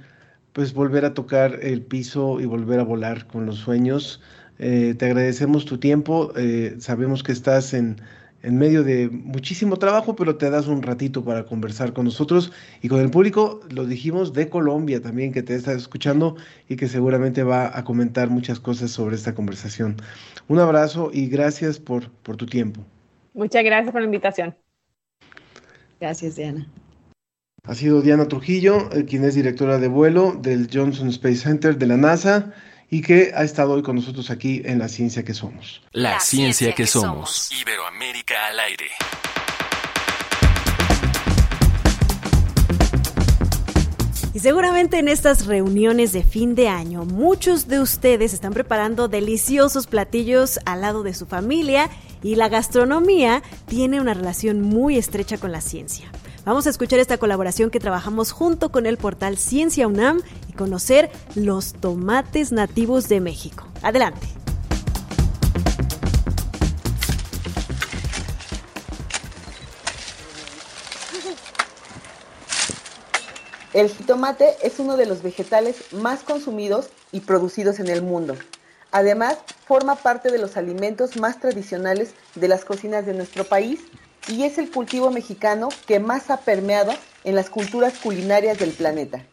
pues volver a tocar el piso y volver a volar con los sueños. Eh, te agradecemos tu tiempo, eh, sabemos que estás en en medio de muchísimo trabajo, pero te das un ratito para conversar con nosotros y con el público, lo dijimos, de Colombia también, que te está escuchando y que seguramente va a comentar muchas cosas sobre esta conversación. Un abrazo y gracias por, por tu tiempo. Muchas gracias por la invitación. Gracias, Diana. Ha sido Diana Trujillo, eh, quien es directora de vuelo del Johnson Space Center de la NASA y que ha estado hoy con nosotros aquí en La Ciencia que Somos. La, ciencia, que, somos. Iberoamérica al aire. Y seguramente en estas reuniones de fin de año muchos de ustedes están preparando deliciosos platillos al lado de su familia y la gastronomía tiene una relación muy estrecha con la ciencia. Vamos a escuchar esta colaboración que trabajamos junto con el portal Ciencia UNAM y conocer los tomates nativos de México. Adelante. El jitomate es uno de los vegetales más consumidos y producidos en el mundo. Además, forma parte de los alimentos más tradicionales de las cocinas de nuestro país y es el cultivo mexicano que más ha permeado en las culturas culinarias del planeta.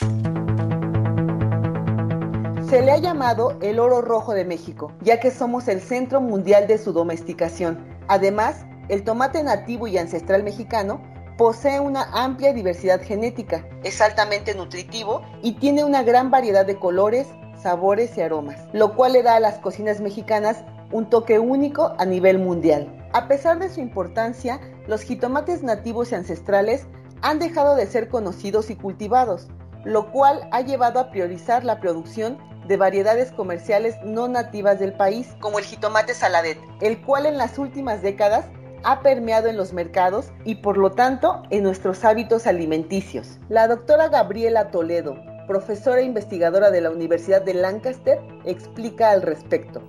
Se le ha llamado el oro rojo de México, ya que somos el centro mundial de su domesticación. Además, el tomate nativo y ancestral mexicano posee una amplia diversidad genética, es altamente nutritivo y tiene una gran variedad de colores, sabores y aromas, lo cual le da a las cocinas mexicanas un toque único a nivel mundial. A pesar de su importancia, los jitomates nativos y ancestrales han dejado de ser conocidos y cultivados, lo cual ha llevado a priorizar la producción de variedades comerciales no nativas del país, como el jitomate saladet, el cual en las últimas décadas ha permeado en los mercados y por lo tanto en nuestros hábitos alimenticios. La doctora Gabriela Toledo, profesora e investigadora de la Universidad de Lancaster, explica al respecto.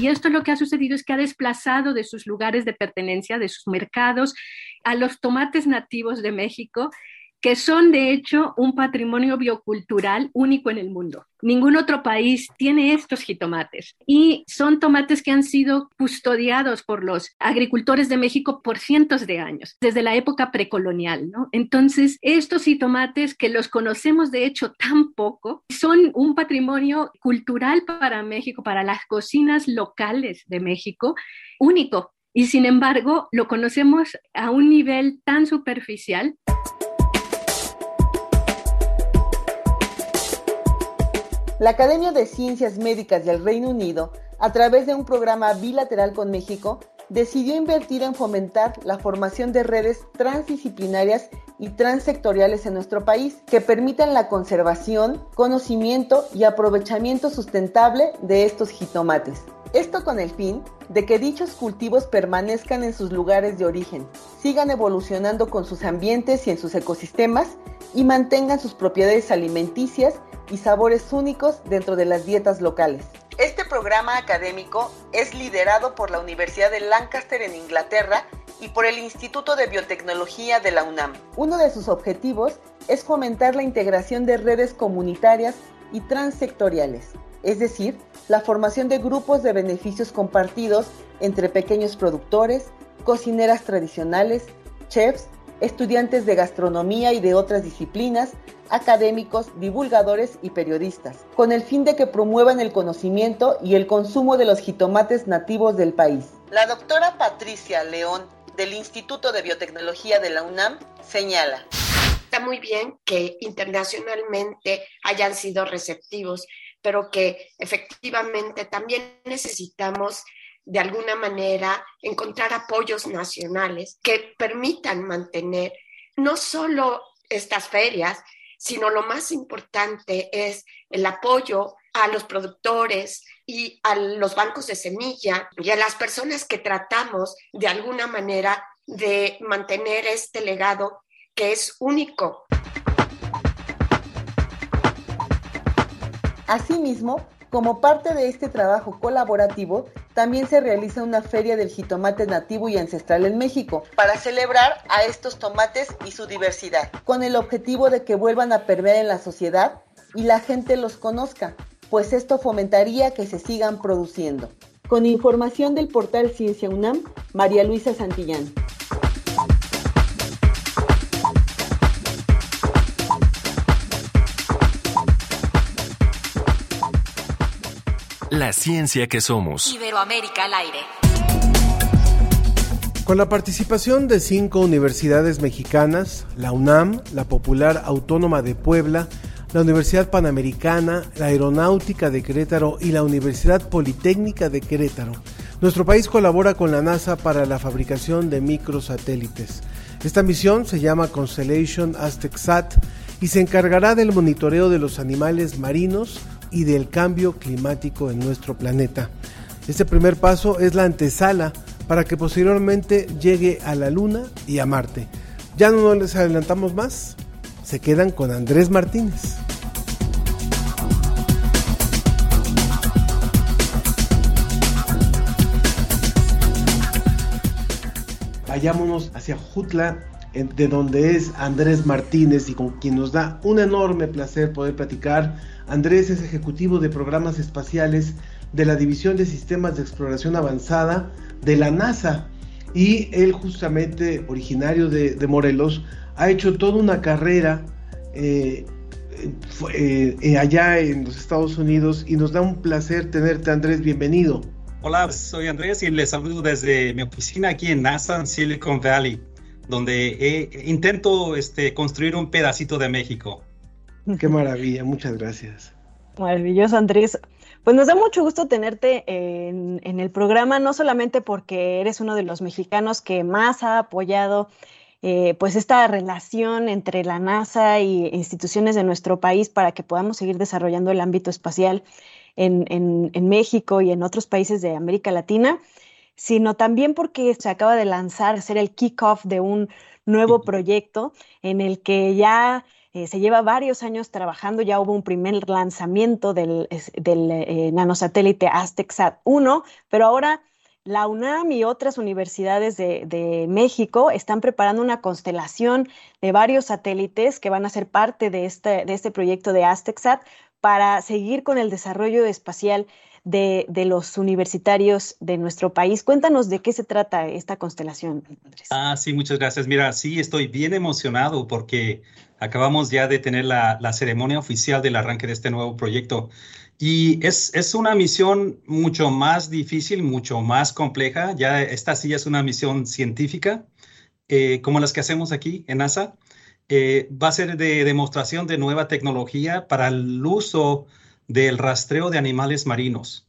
Y esto lo que ha sucedido es que ha desplazado de sus lugares de pertenencia, de sus mercados, a los tomates nativos de México que son de hecho un patrimonio biocultural único en el mundo. Ningún otro país tiene estos jitomates y son tomates que han sido custodiados por los agricultores de México por cientos de años, desde la época precolonial, ¿no? Entonces, estos jitomates que los conocemos de hecho tan poco, son un patrimonio cultural para México, para las cocinas locales de México, único. Y sin embargo, lo conocemos a un nivel tan superficial. La Academia de Ciencias Médicas del Reino Unido, a través de un programa bilateral con México, decidió invertir en fomentar la formación de redes transdisciplinarias y transsectoriales en nuestro país que permitan la conservación, conocimiento y aprovechamiento sustentable de estos jitomates. Esto con el fin de que dichos cultivos permanezcan en sus lugares de origen, sigan evolucionando con sus ambientes y en sus ecosistemas y mantengan sus propiedades alimenticias y sabores únicos dentro de las dietas locales. Este programa académico es liderado por la Universidad de Lancaster en Inglaterra y por el Instituto de Biotecnología de la UNAM. Uno de sus objetivos es fomentar la integración de redes comunitarias y transsectoriales, es decir, la formación de grupos de beneficios compartidos entre pequeños productores, cocineras tradicionales, chefs, estudiantes de gastronomía y de otras disciplinas, académicos, divulgadores y periodistas, con el fin de que promuevan el conocimiento y el consumo de los jitomates nativos del país. La doctora Patricia León del Instituto de Biotecnología de la UNAM señala. Está muy bien que internacionalmente hayan sido receptivos, pero que efectivamente también necesitamos de alguna manera encontrar apoyos nacionales que permitan mantener no solo estas ferias, sino lo más importante es el apoyo a los productores y a los bancos de semilla y a las personas que tratamos de alguna manera de mantener este legado que es único. Asimismo, como parte de este trabajo colaborativo, también se realiza una feria del jitomate nativo y ancestral en México para celebrar a estos tomates y su diversidad, con el objetivo de que vuelvan a permear en la sociedad y la gente los conozca, pues esto fomentaría que se sigan produciendo. Con información del portal Ciencia UNAM, María Luisa Santillán. La ciencia que somos. Iberoamérica al aire. Con la participación de cinco universidades mexicanas, la UNAM, la Popular Autónoma de Puebla, la Universidad Panamericana, la Aeronáutica de Querétaro y la Universidad Politécnica de Querétaro, nuestro país colabora con la NASA para la fabricación de microsatélites. Esta misión se llama Constellation Aztec Sat y se encargará del monitoreo de los animales marinos, y del cambio climático en nuestro planeta. Este primer paso es la antesala para que posteriormente llegue a la Luna y a Marte. Ya no les adelantamos más, se quedan con Andrés Martínez. Vayámonos hacia Jutla, de donde es Andrés Martínez y con quien nos da un enorme placer poder platicar Andrés es ejecutivo de programas espaciales de la División de Sistemas de Exploración Avanzada de la NASA. Y él justamente, originario de, Morelos, ha hecho toda una carrera eh, eh, allá en los Estados Unidos y nos da un placer tenerte, Andrés, bienvenido. Hola, soy Andrés y les saludo desde mi oficina aquí en NASA, en Silicon Valley, donde intento este, construir un pedacito de México. Qué maravilla, muchas gracias. Maravilloso, Andrés. Pues nos da mucho gusto tenerte en, el programa, no solamente porque eres uno de los mexicanos que más ha apoyado eh, pues esta relación entre la NASA y instituciones de nuestro país para que podamos seguir desarrollando el ámbito espacial en, en México y en otros países de América Latina, sino también porque se acaba de lanzar, ser el kickoff de un nuevo proyecto en el que ya eh, se lleva varios años trabajando, ya hubo un primer lanzamiento del, del eh, nanosatélite AztecSat 1, pero ahora la UNAM y otras universidades de, México están preparando una constelación de varios satélites que van a ser parte de este, de este proyecto de AztecSat para seguir con el desarrollo espacial de, de, los universitarios de nuestro país. Cuéntanos de qué se trata esta constelación, Andrés. Ah, sí, muchas gracias. Mira, sí, estoy bien emocionado porque acabamos ya de tener la, la ceremonia oficial del arranque de este nuevo proyecto. Y es, es, una misión mucho más difícil, mucho más compleja. Ya esta sí es una misión científica, eh, como las que hacemos aquí en NASA. Eh, va a ser de demostración de nueva tecnología para el uso del rastreo de animales marinos,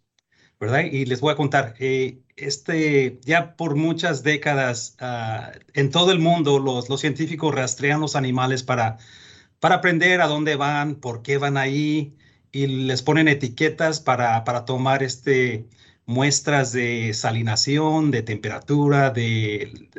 ¿verdad? Y les voy a contar, eh, este, ya por muchas décadas ah, en todo el mundo los, científicos rastrean los animales para, para aprender a dónde van, por qué van ahí, y les ponen etiquetas para, para tomar este, muestras de salinación, de temperatura, de,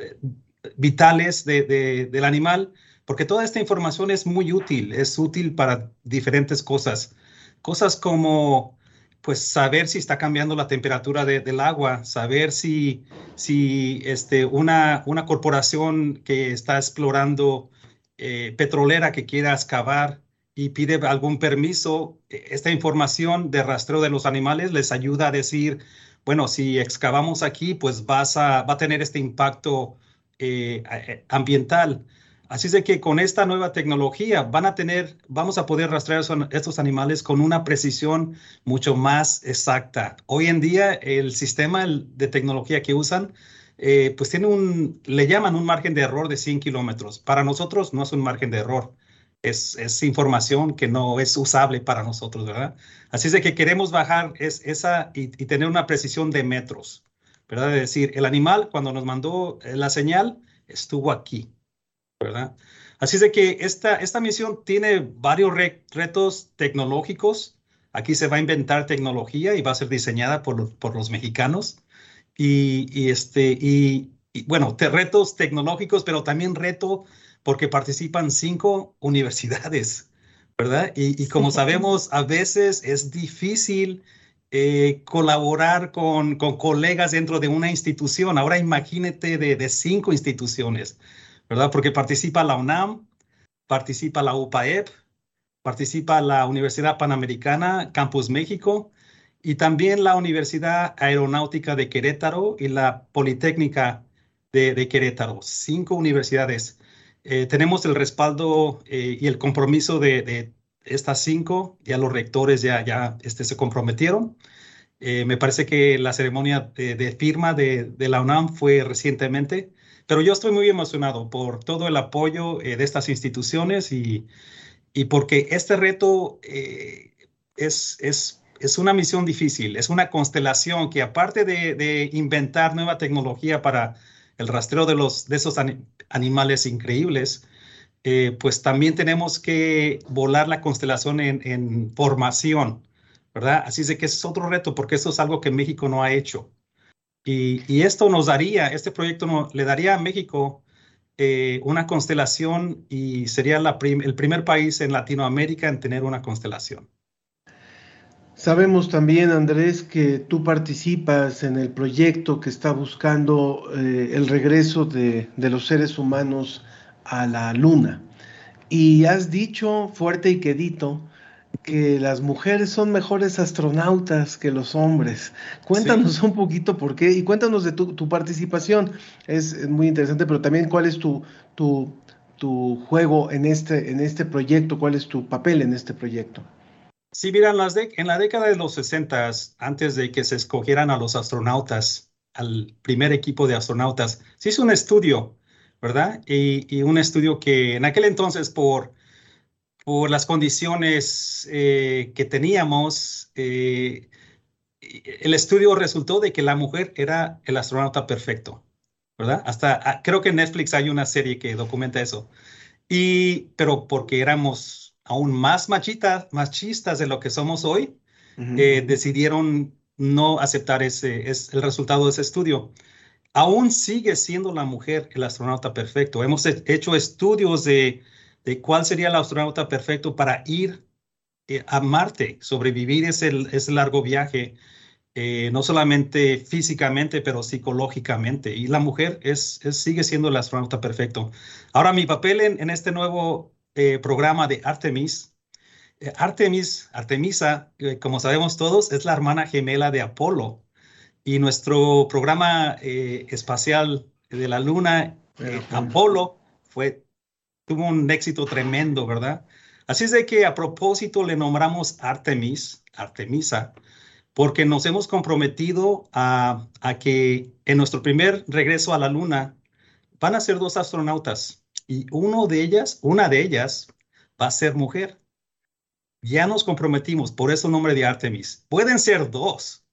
vitales de, del animal, porque toda esta información es muy útil, es útil para diferentes cosas. Cosas como, pues, saber si está cambiando la temperatura del agua, saber si, si este, una, una corporación que está explorando eh, petrolera que quiera excavar y pide algún permiso, e, esta información de rastreo de los animales les ayuda a decir, bueno, si excavamos aquí, pues vas a, va a tener este impacto eh, eh, ambiental. Así es de que con esta nueva tecnología van a tener, vamos a poder rastrear estos animales con una precisión mucho más exacta. Hoy en día el sistema de tecnología que usan, eh, pues tiene un, le llaman un margen de error de 100 kilómetros. Para nosotros no es un margen de error. Es, es, información que no es usable para nosotros, ¿verdad? Así es de que queremos bajar es, esa y, y tener una precisión de metros, ¿verdad? Es decir, el animal cuando nos mandó eh, la señal estuvo aquí, ¿verdad? Así es de que esta, esta misión tiene varios retos tecnológicos. Aquí se va a inventar tecnología y va a ser diseñada por, por los mexicanos. Y, y este, y, bueno, retos tecnológicos, pero también reto porque participan cinco universidades, ¿verdad? Y, como sabemos, a veces es difícil eh, colaborar con, con, colegas dentro de una institución. Ahora imagínate de, de cinco instituciones. ¿Verdad? Porque participa la UNAM, participa la UPAEP, participa la Universidad Panamericana, Campus México, y también la Universidad Aeronáutica de Querétaro y la Politécnica de, Querétaro. Cinco universidades. Eh, tenemos el respaldo eh, y el compromiso de, estas cinco, ya los rectores ya, ya este, se comprometieron. Eh, me parece que la ceremonia de, firma de, de, la UNAM fue recientemente pero yo estoy muy emocionado por todo el apoyo eh, de estas instituciones y, y porque este reto eh, es, es, es, una misión difícil, es una constelación que aparte de, de inventar nueva tecnología para el rastreo de, los, de esos animales increíbles, eh, pues también tenemos que volar la constelación en, en formación, ¿verdad? Así es de que es otro reto porque eso es algo que México no ha hecho. Y, esto nos daría, este proyecto le daría a México eh, una constelación y sería el primer país en Latinoamérica en tener una constelación. Sabemos también, Andrés, que tú participas en el proyecto que está buscando eh, el regreso de, de, los seres humanos a la Luna. Y has dicho fuerte y quedito que las mujeres son mejores astronautas que los hombres. Cuéntanos un poquito por qué y cuéntanos de tu, tu participación. Es, muy interesante, pero también cuál es tu, tu, tu juego en este, en este proyecto, cuál es tu papel en este proyecto. Sí, mira, en, las en la década de los 60, antes de que se escogieran a los astronautas, al primer equipo de astronautas, se hizo un estudio, ¿verdad? Y, y un estudio que en aquel entonces, por por las condiciones eh, que teníamos, eh, el estudio resultó de que la mujer era el astronauta perfecto, ¿verdad? Hasta ah, creo que en Netflix hay una serie que documenta eso. Y, pero porque éramos aún más machitas, machistas de lo que somos hoy, eh, decidieron no aceptar ese, es el resultado de ese estudio. Aún sigue siendo la mujer el astronauta perfecto. Hemos hecho estudios de de cuál sería el astronauta perfecto para ir eh, a Marte, sobrevivir ese, ese largo viaje, eh, no solamente físicamente, pero psicológicamente. Y la mujer es, sigue siendo el astronauta perfecto. Ahora, mi papel en, este nuevo eh, programa de Artemis, Artemis, Artemisa, como sabemos todos, es la hermana gemela de Apolo. Y nuestro programa espacial de la Luna, Apolo, fue tuvo un éxito tremendo, ¿verdad? Así es de que a propósito le nombramos Artemis, Artemisa, porque nos hemos comprometido a, que en nuestro primer regreso a la Luna van a ser dos astronautas y uno de ellas, una de ellas va a ser mujer. Ya nos comprometimos, por eso el nombre de Artemis. Pueden ser dos.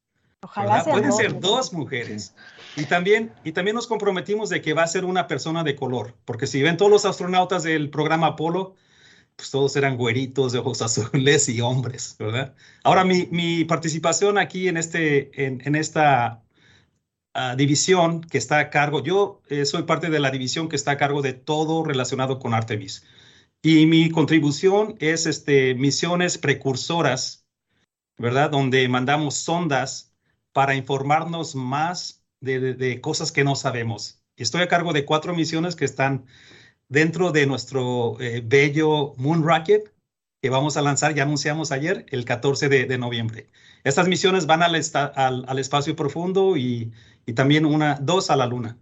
Ojalá Pueden ser dos mujeres. Y también, y también nos comprometimos de que va a ser una persona de color, porque si ven todos los astronautas del programa Apolo, pues todos eran güeritos de ojos azules y hombres, ¿verdad? Ahora, mi, mi participación aquí en, este, en, en esta uh, división que está a cargo, yo eh, soy parte de la división que está a cargo de todo relacionado con Artemis. Y mi contribución es este, misiones precursoras, ¿verdad? Donde mandamos sondas para informarnos más de, cosas que no sabemos. Estoy a cargo de cuatro misiones que están dentro de nuestro eh, bello Moon Rocket que vamos a lanzar, ya anunciamos ayer, el 14 de, noviembre. Estas misiones van al, espacio profundo y, también una, dos a la Luna.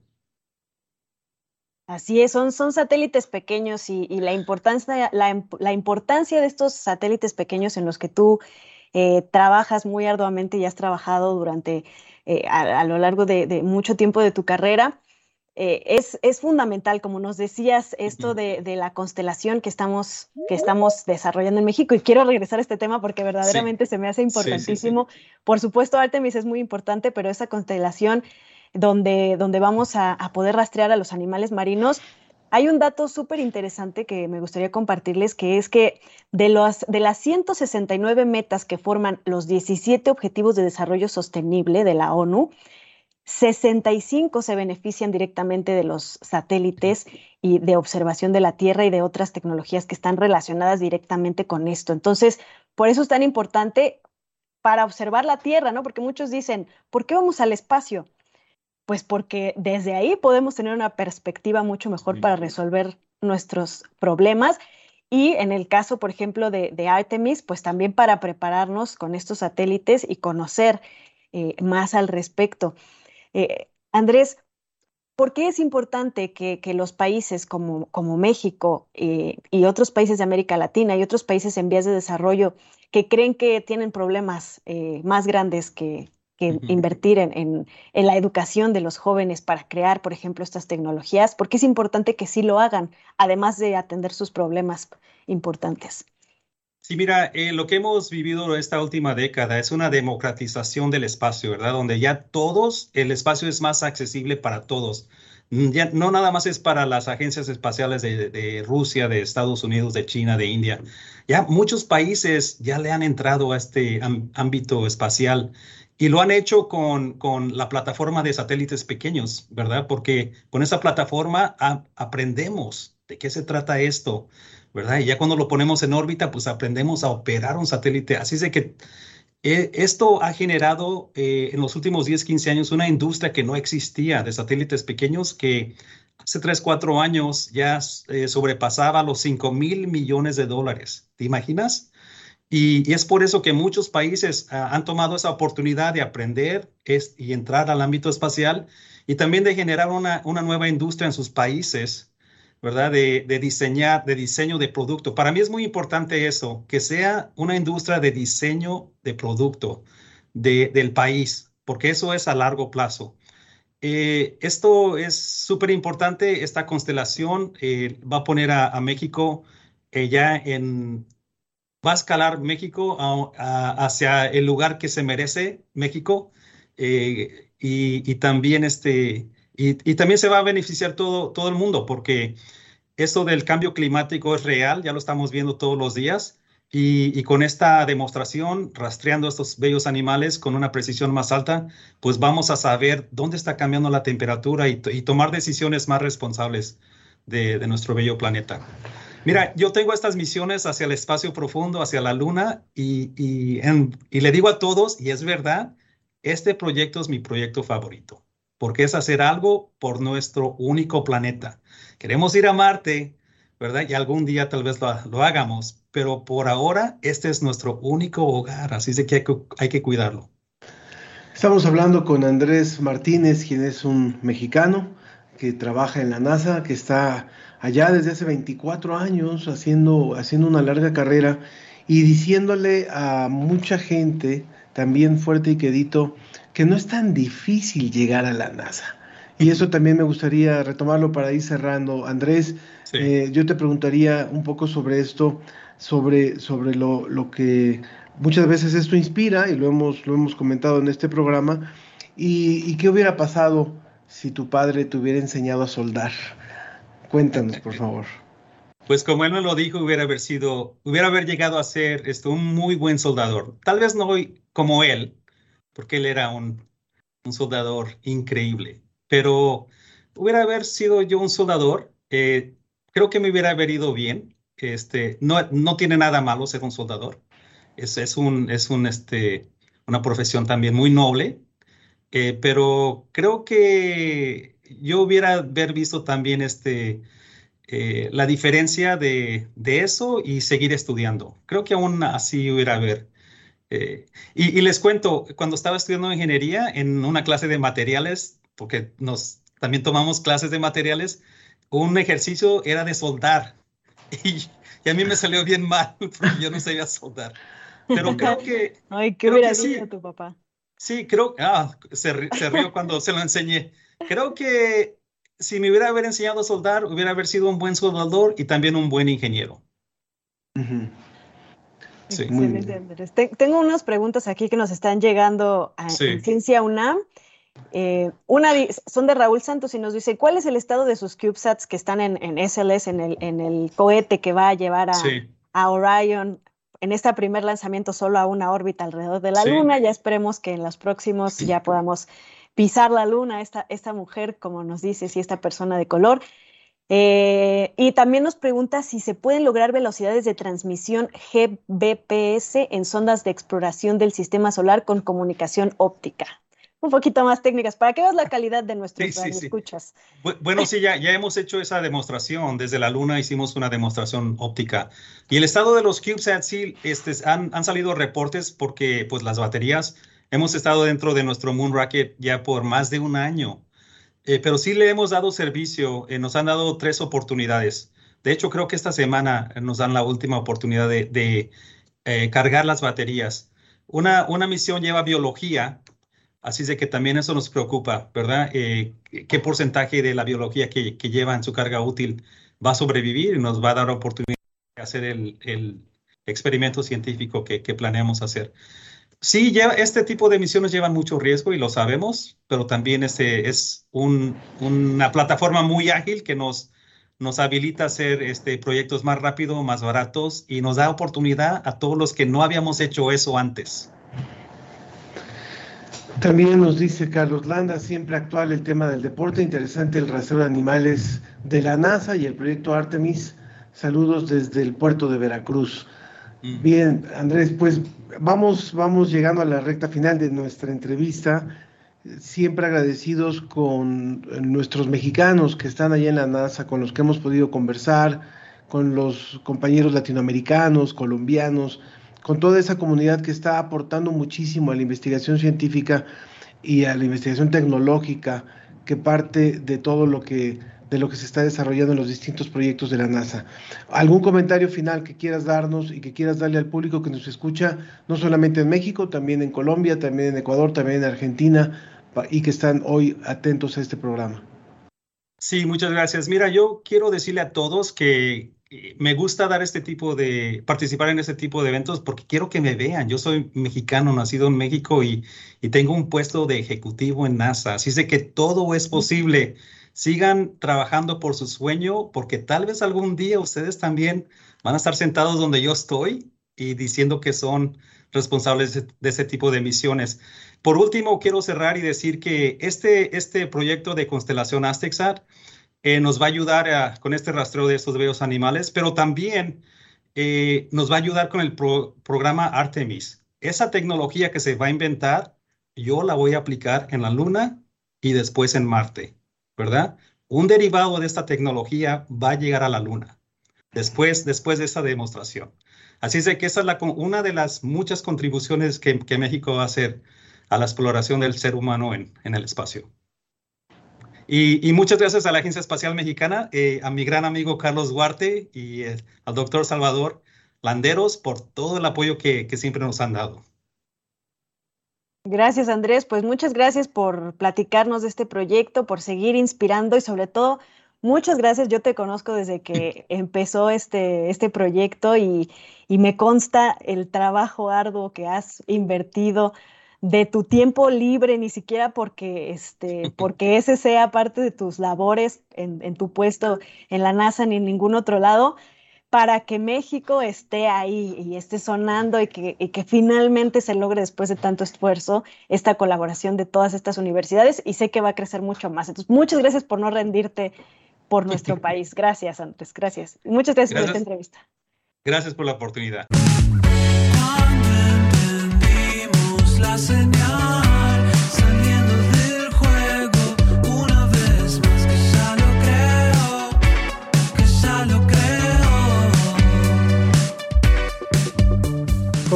Así es, son, son satélites pequeños y, la, importancia, la, importancia de estos satélites pequeños en los que tú eh, trabajas muy arduamente y has trabajado durante eh, a, lo largo de, mucho tiempo de tu carrera. Eh, es, es, fundamental, como nos decías, esto de, la constelación que estamos, que estamos desarrollando en México. Y quiero regresar a este tema porque verdaderamente se me hace importantísimo. Por supuesto, Artemis es muy importante, pero esa constelación donde, donde vamos a, a poder rastrear a los animales marinos hay un dato súper interesante que me gustaría compartirles, que es que de, los, de las 169 metas que forman los 17 Objetivos de Desarrollo Sostenible de la ONU, 65 se benefician directamente de los satélites y de observación de la Tierra y de otras tecnologías que están relacionadas directamente con esto. Entonces, por eso es tan importante para observar la Tierra, ¿no? Porque muchos dicen, ¿por qué vamos al espacio? Pues porque desde ahí podemos tener una perspectiva mucho mejor para resolver nuestros problemas. Y en el caso, por ejemplo, de, Artemis, pues también para prepararnos con estos satélites y conocer eh, más al respecto. Eh, Andrés, ¿por qué es importante que, los países como, como México eh, y otros países de América Latina y otros países en vías de desarrollo que creen que tienen problemas más grandes que, que invertir en, la educación de los jóvenes para crear, por ejemplo, estas tecnologías, porque es importante que sí lo hagan, además de atender sus problemas importantes. Sí, mira, eh, lo que hemos vivido esta última década es una democratización del espacio, ¿verdad? Donde ya todos, el espacio es más accesible para todos. Mm, ya no nada más es para las agencias espaciales de, de, Rusia, de Estados Unidos, de China, de India. Ya muchos países ya le han entrado a este ámbito espacial y lo han hecho con, con, la plataforma de satélites pequeños, ¿verdad? Porque con esa plataforma aprendemos de qué se trata esto, ¿verdad? Y ya cuando lo ponemos en órbita, pues aprendemos a operar un satélite. Así es que eh, esto ha generado eh, en los últimos 10, 15 años una industria que no existía de satélites pequeños que hace 3, 4 años ya eh, sobrepasaba los 5 mil millones de dólares. ¿Te imaginas? Y, es por eso que muchos países ah, han tomado esa oportunidad de aprender y entrar al ámbito espacial y también de generar una, una nueva industria en sus países, ¿verdad? De, de, diseñar, de diseño de producto. Para mí es muy importante eso, que sea una industria de diseño de producto de, del país, porque eso es a largo plazo. Eh, esto es súper importante, esta constelación eh, va a poner a, México eh, ya en, va a escalar México hacia el lugar que se merece México y, también este, y, también se va a beneficiar todo, todo el mundo porque esto del cambio climático es real, ya lo estamos viendo todos los días y, con esta demostración, rastreando estos bellos animales con una precisión más alta, pues vamos a saber dónde está cambiando la temperatura y, tomar decisiones más responsables de, nuestro bello planeta. Mira, yo tengo estas misiones hacia el espacio profundo, hacia la luna, y, y le digo a todos, y es verdad, este proyecto es mi proyecto favorito, porque es hacer algo por nuestro único planeta. Queremos ir a Marte, ¿verdad? Y algún día tal vez lo, hagamos, pero por ahora este es nuestro único hogar, así que hay, que hay que cuidarlo. Estamos hablando con Andrés Martínez, quien es un mexicano que trabaja en la NASA, que está allá desde hace 24 años haciendo, haciendo una larga carrera y diciéndole a mucha gente, también fuerte y quedito, que no es tan difícil llegar a la NASA. Y eso también me gustaría retomarlo para ir cerrando. Andrés, eh, yo te preguntaría un poco sobre esto, sobre, sobre lo, lo, que muchas veces esto inspira, y lo hemos, lo hemos comentado en este programa, y, qué hubiera pasado si tu padre te hubiera enseñado a soldar. Cuéntanos, por favor. Pues como él me lo dijo, hubiera haber sido, hubiera haber llegado a ser esto, un muy buen soldador. Tal vez no como él, porque él era un, un soldador increíble, pero hubiera haber sido yo un soldador, eh, creo que me hubiera haber ido bien. Este, no, no tiene nada malo ser un soldador. Es, es, un, es un, este, una profesión también muy noble, eh, pero creo que yo hubiera haber visto también este, eh, la diferencia de, de, eso y seguir estudiando. Creo que aún así hubiera haber. y, y, les cuento, cuando estaba estudiando ingeniería en una clase de materiales, porque nos también tomamos clases de materiales, un ejercicio era de soldar. Y, a mí me salió bien mal, porque yo no sabía soldar. Pero creo que... Ay, ¿qué hubiera dicho tu papá? Sí, creo... Ah, se, se rió cuando se lo enseñé. Creo que si me hubiera haber enseñado a soldar, hubiera haber sido un buen soldador y también un buen ingeniero. sí. Tengo unas preguntas aquí que nos están llegando a, en Ciencia UNAM. Eh, una son de Raúl Santos y nos dice, ¿cuál es el estado de sus CubeSats que están en, SLS, en el, en el, cohete que va a llevar a, Orion en este primer lanzamiento solo a una órbita alrededor de la Luna? Ya esperemos que en los próximos ya podamos pisar la Luna, esta, esta mujer, como nos dice, si esta persona de color. Eh, y también nos pregunta si se pueden lograr velocidades de transmisión GBPS en sondas de exploración del sistema solar con comunicación óptica un poquito más técnicas para que veas la calidad de nuestros sí, escuchas. Bueno, sí, ya, ya hemos hecho esa demostración. Desde la Luna hicimos una demostración óptica. Y el estado de los CubeSats, sí, este, han, han salido reportes porque pues las baterías, hemos estado dentro de nuestro Moon Rocket ya por más de un año. Eh, pero sí le hemos dado servicio, eh, nos han dado tres oportunidades. De hecho, creo que esta semana nos dan la última oportunidad de, eh, cargar las baterías. Una, misión lleva biología, Así de que también eso nos preocupa, ¿verdad? Eh, ¿Qué porcentaje de la biología que, lleva en su carga útil va a sobrevivir y nos va a dar oportunidad de hacer el, experimento científico que, planeamos hacer? Sí, este tipo de misiones llevan mucho riesgo y lo sabemos, pero también este es una plataforma muy ágil que nos, nos habilita a hacer este, proyectos más rápidos, más baratos y nos da oportunidad a todos los que no habíamos hecho eso antes. También nos dice Carlos Landa, siempre actual el tema del deporte, interesante el rastreo de animales de la NASA y el proyecto Artemis. Saludos desde el puerto de Veracruz. Bien, Andrés, pues vamos, vamos llegando a la recta final de nuestra entrevista. Siempre agradecidos con nuestros mexicanos que están allá en la NASA, con los que hemos podido conversar, con los compañeros latinoamericanos, colombianos, con toda esa comunidad que está aportando muchísimo a la investigación científica y a la investigación tecnológica que parte de todo lo que de lo que se está desarrollando en los distintos proyectos de la NASA. ¿Algún comentario final que quieras darnos y que quieras darle al público que nos escucha, no solamente en México, también en Colombia, también en Ecuador, también en Argentina, y que están hoy atentos a este programa? Sí, muchas gracias. Mira, yo quiero decirle a todos que eh, me gusta dar este tipo de, participar en este tipo de eventos porque quiero que me vean. Yo soy mexicano, nacido en México y, y tengo un puesto de ejecutivo en NASA. Así es que todo es posible. Sigan trabajando por su sueño porque tal vez algún día ustedes también van a estar sentados donde yo estoy y diciendo que son responsables de, ese tipo de misiones. Por último, quiero cerrar y decir que este, este proyecto de constelación Aztexat eh, nos va a ayudar con este rastreo de estos bellos animales, pero también eh, nos va a ayudar con el programa Artemis. Esa tecnología que se va a inventar, yo la voy a aplicar en la Luna y después en Marte, ¿verdad? Un derivado de esta tecnología va a llegar a la Luna después, después de esa demostración. Así es que esa es una de las muchas contribuciones que, México va a hacer a la exploración del ser humano en, el espacio. Y, muchas gracias a la Agencia Espacial Mexicana, eh, a mi gran amigo Carlos Duarte y eh, al doctor Salvador Landeros por todo el apoyo que siempre nos han dado. Gracias Andrés, pues muchas gracias por platicarnos de este proyecto, por seguir inspirando y sobre todo Muchas gracias, yo te conozco desde que empezó este, este proyecto y, me consta el trabajo arduo que has invertido de tu tiempo libre, ni siquiera porque, este, porque ese sea parte de tus labores en, en, tu puesto en la NASA ni en ningún otro lado, para que México esté ahí y esté sonando y que, y que finalmente se logre después de tanto esfuerzo esta colaboración de todas estas universidades y sé que va a crecer mucho más. Entonces, muchas gracias por no rendirte por nuestro país. Gracias, Andrés. Gracias. Muchas gracias, por esta entrevista. Gracias por la oportunidad. La señal,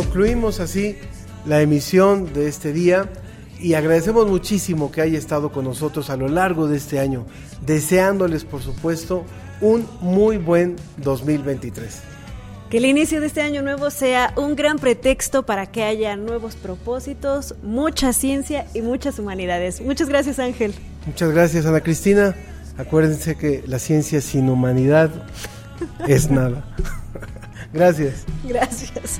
Concluimos así la emisión de este día y agradecemos muchísimo que haya estado con nosotros a lo largo de este año, deseándoles por supuesto un muy buen 2023. Que el inicio de este año nuevo sea un gran pretexto para que haya nuevos propósitos, mucha ciencia y muchas humanidades. Muchas gracias Ángel. Muchas gracias Ana Cristina. Acuérdense que la ciencia sin humanidad es nada. gracias. Gracias.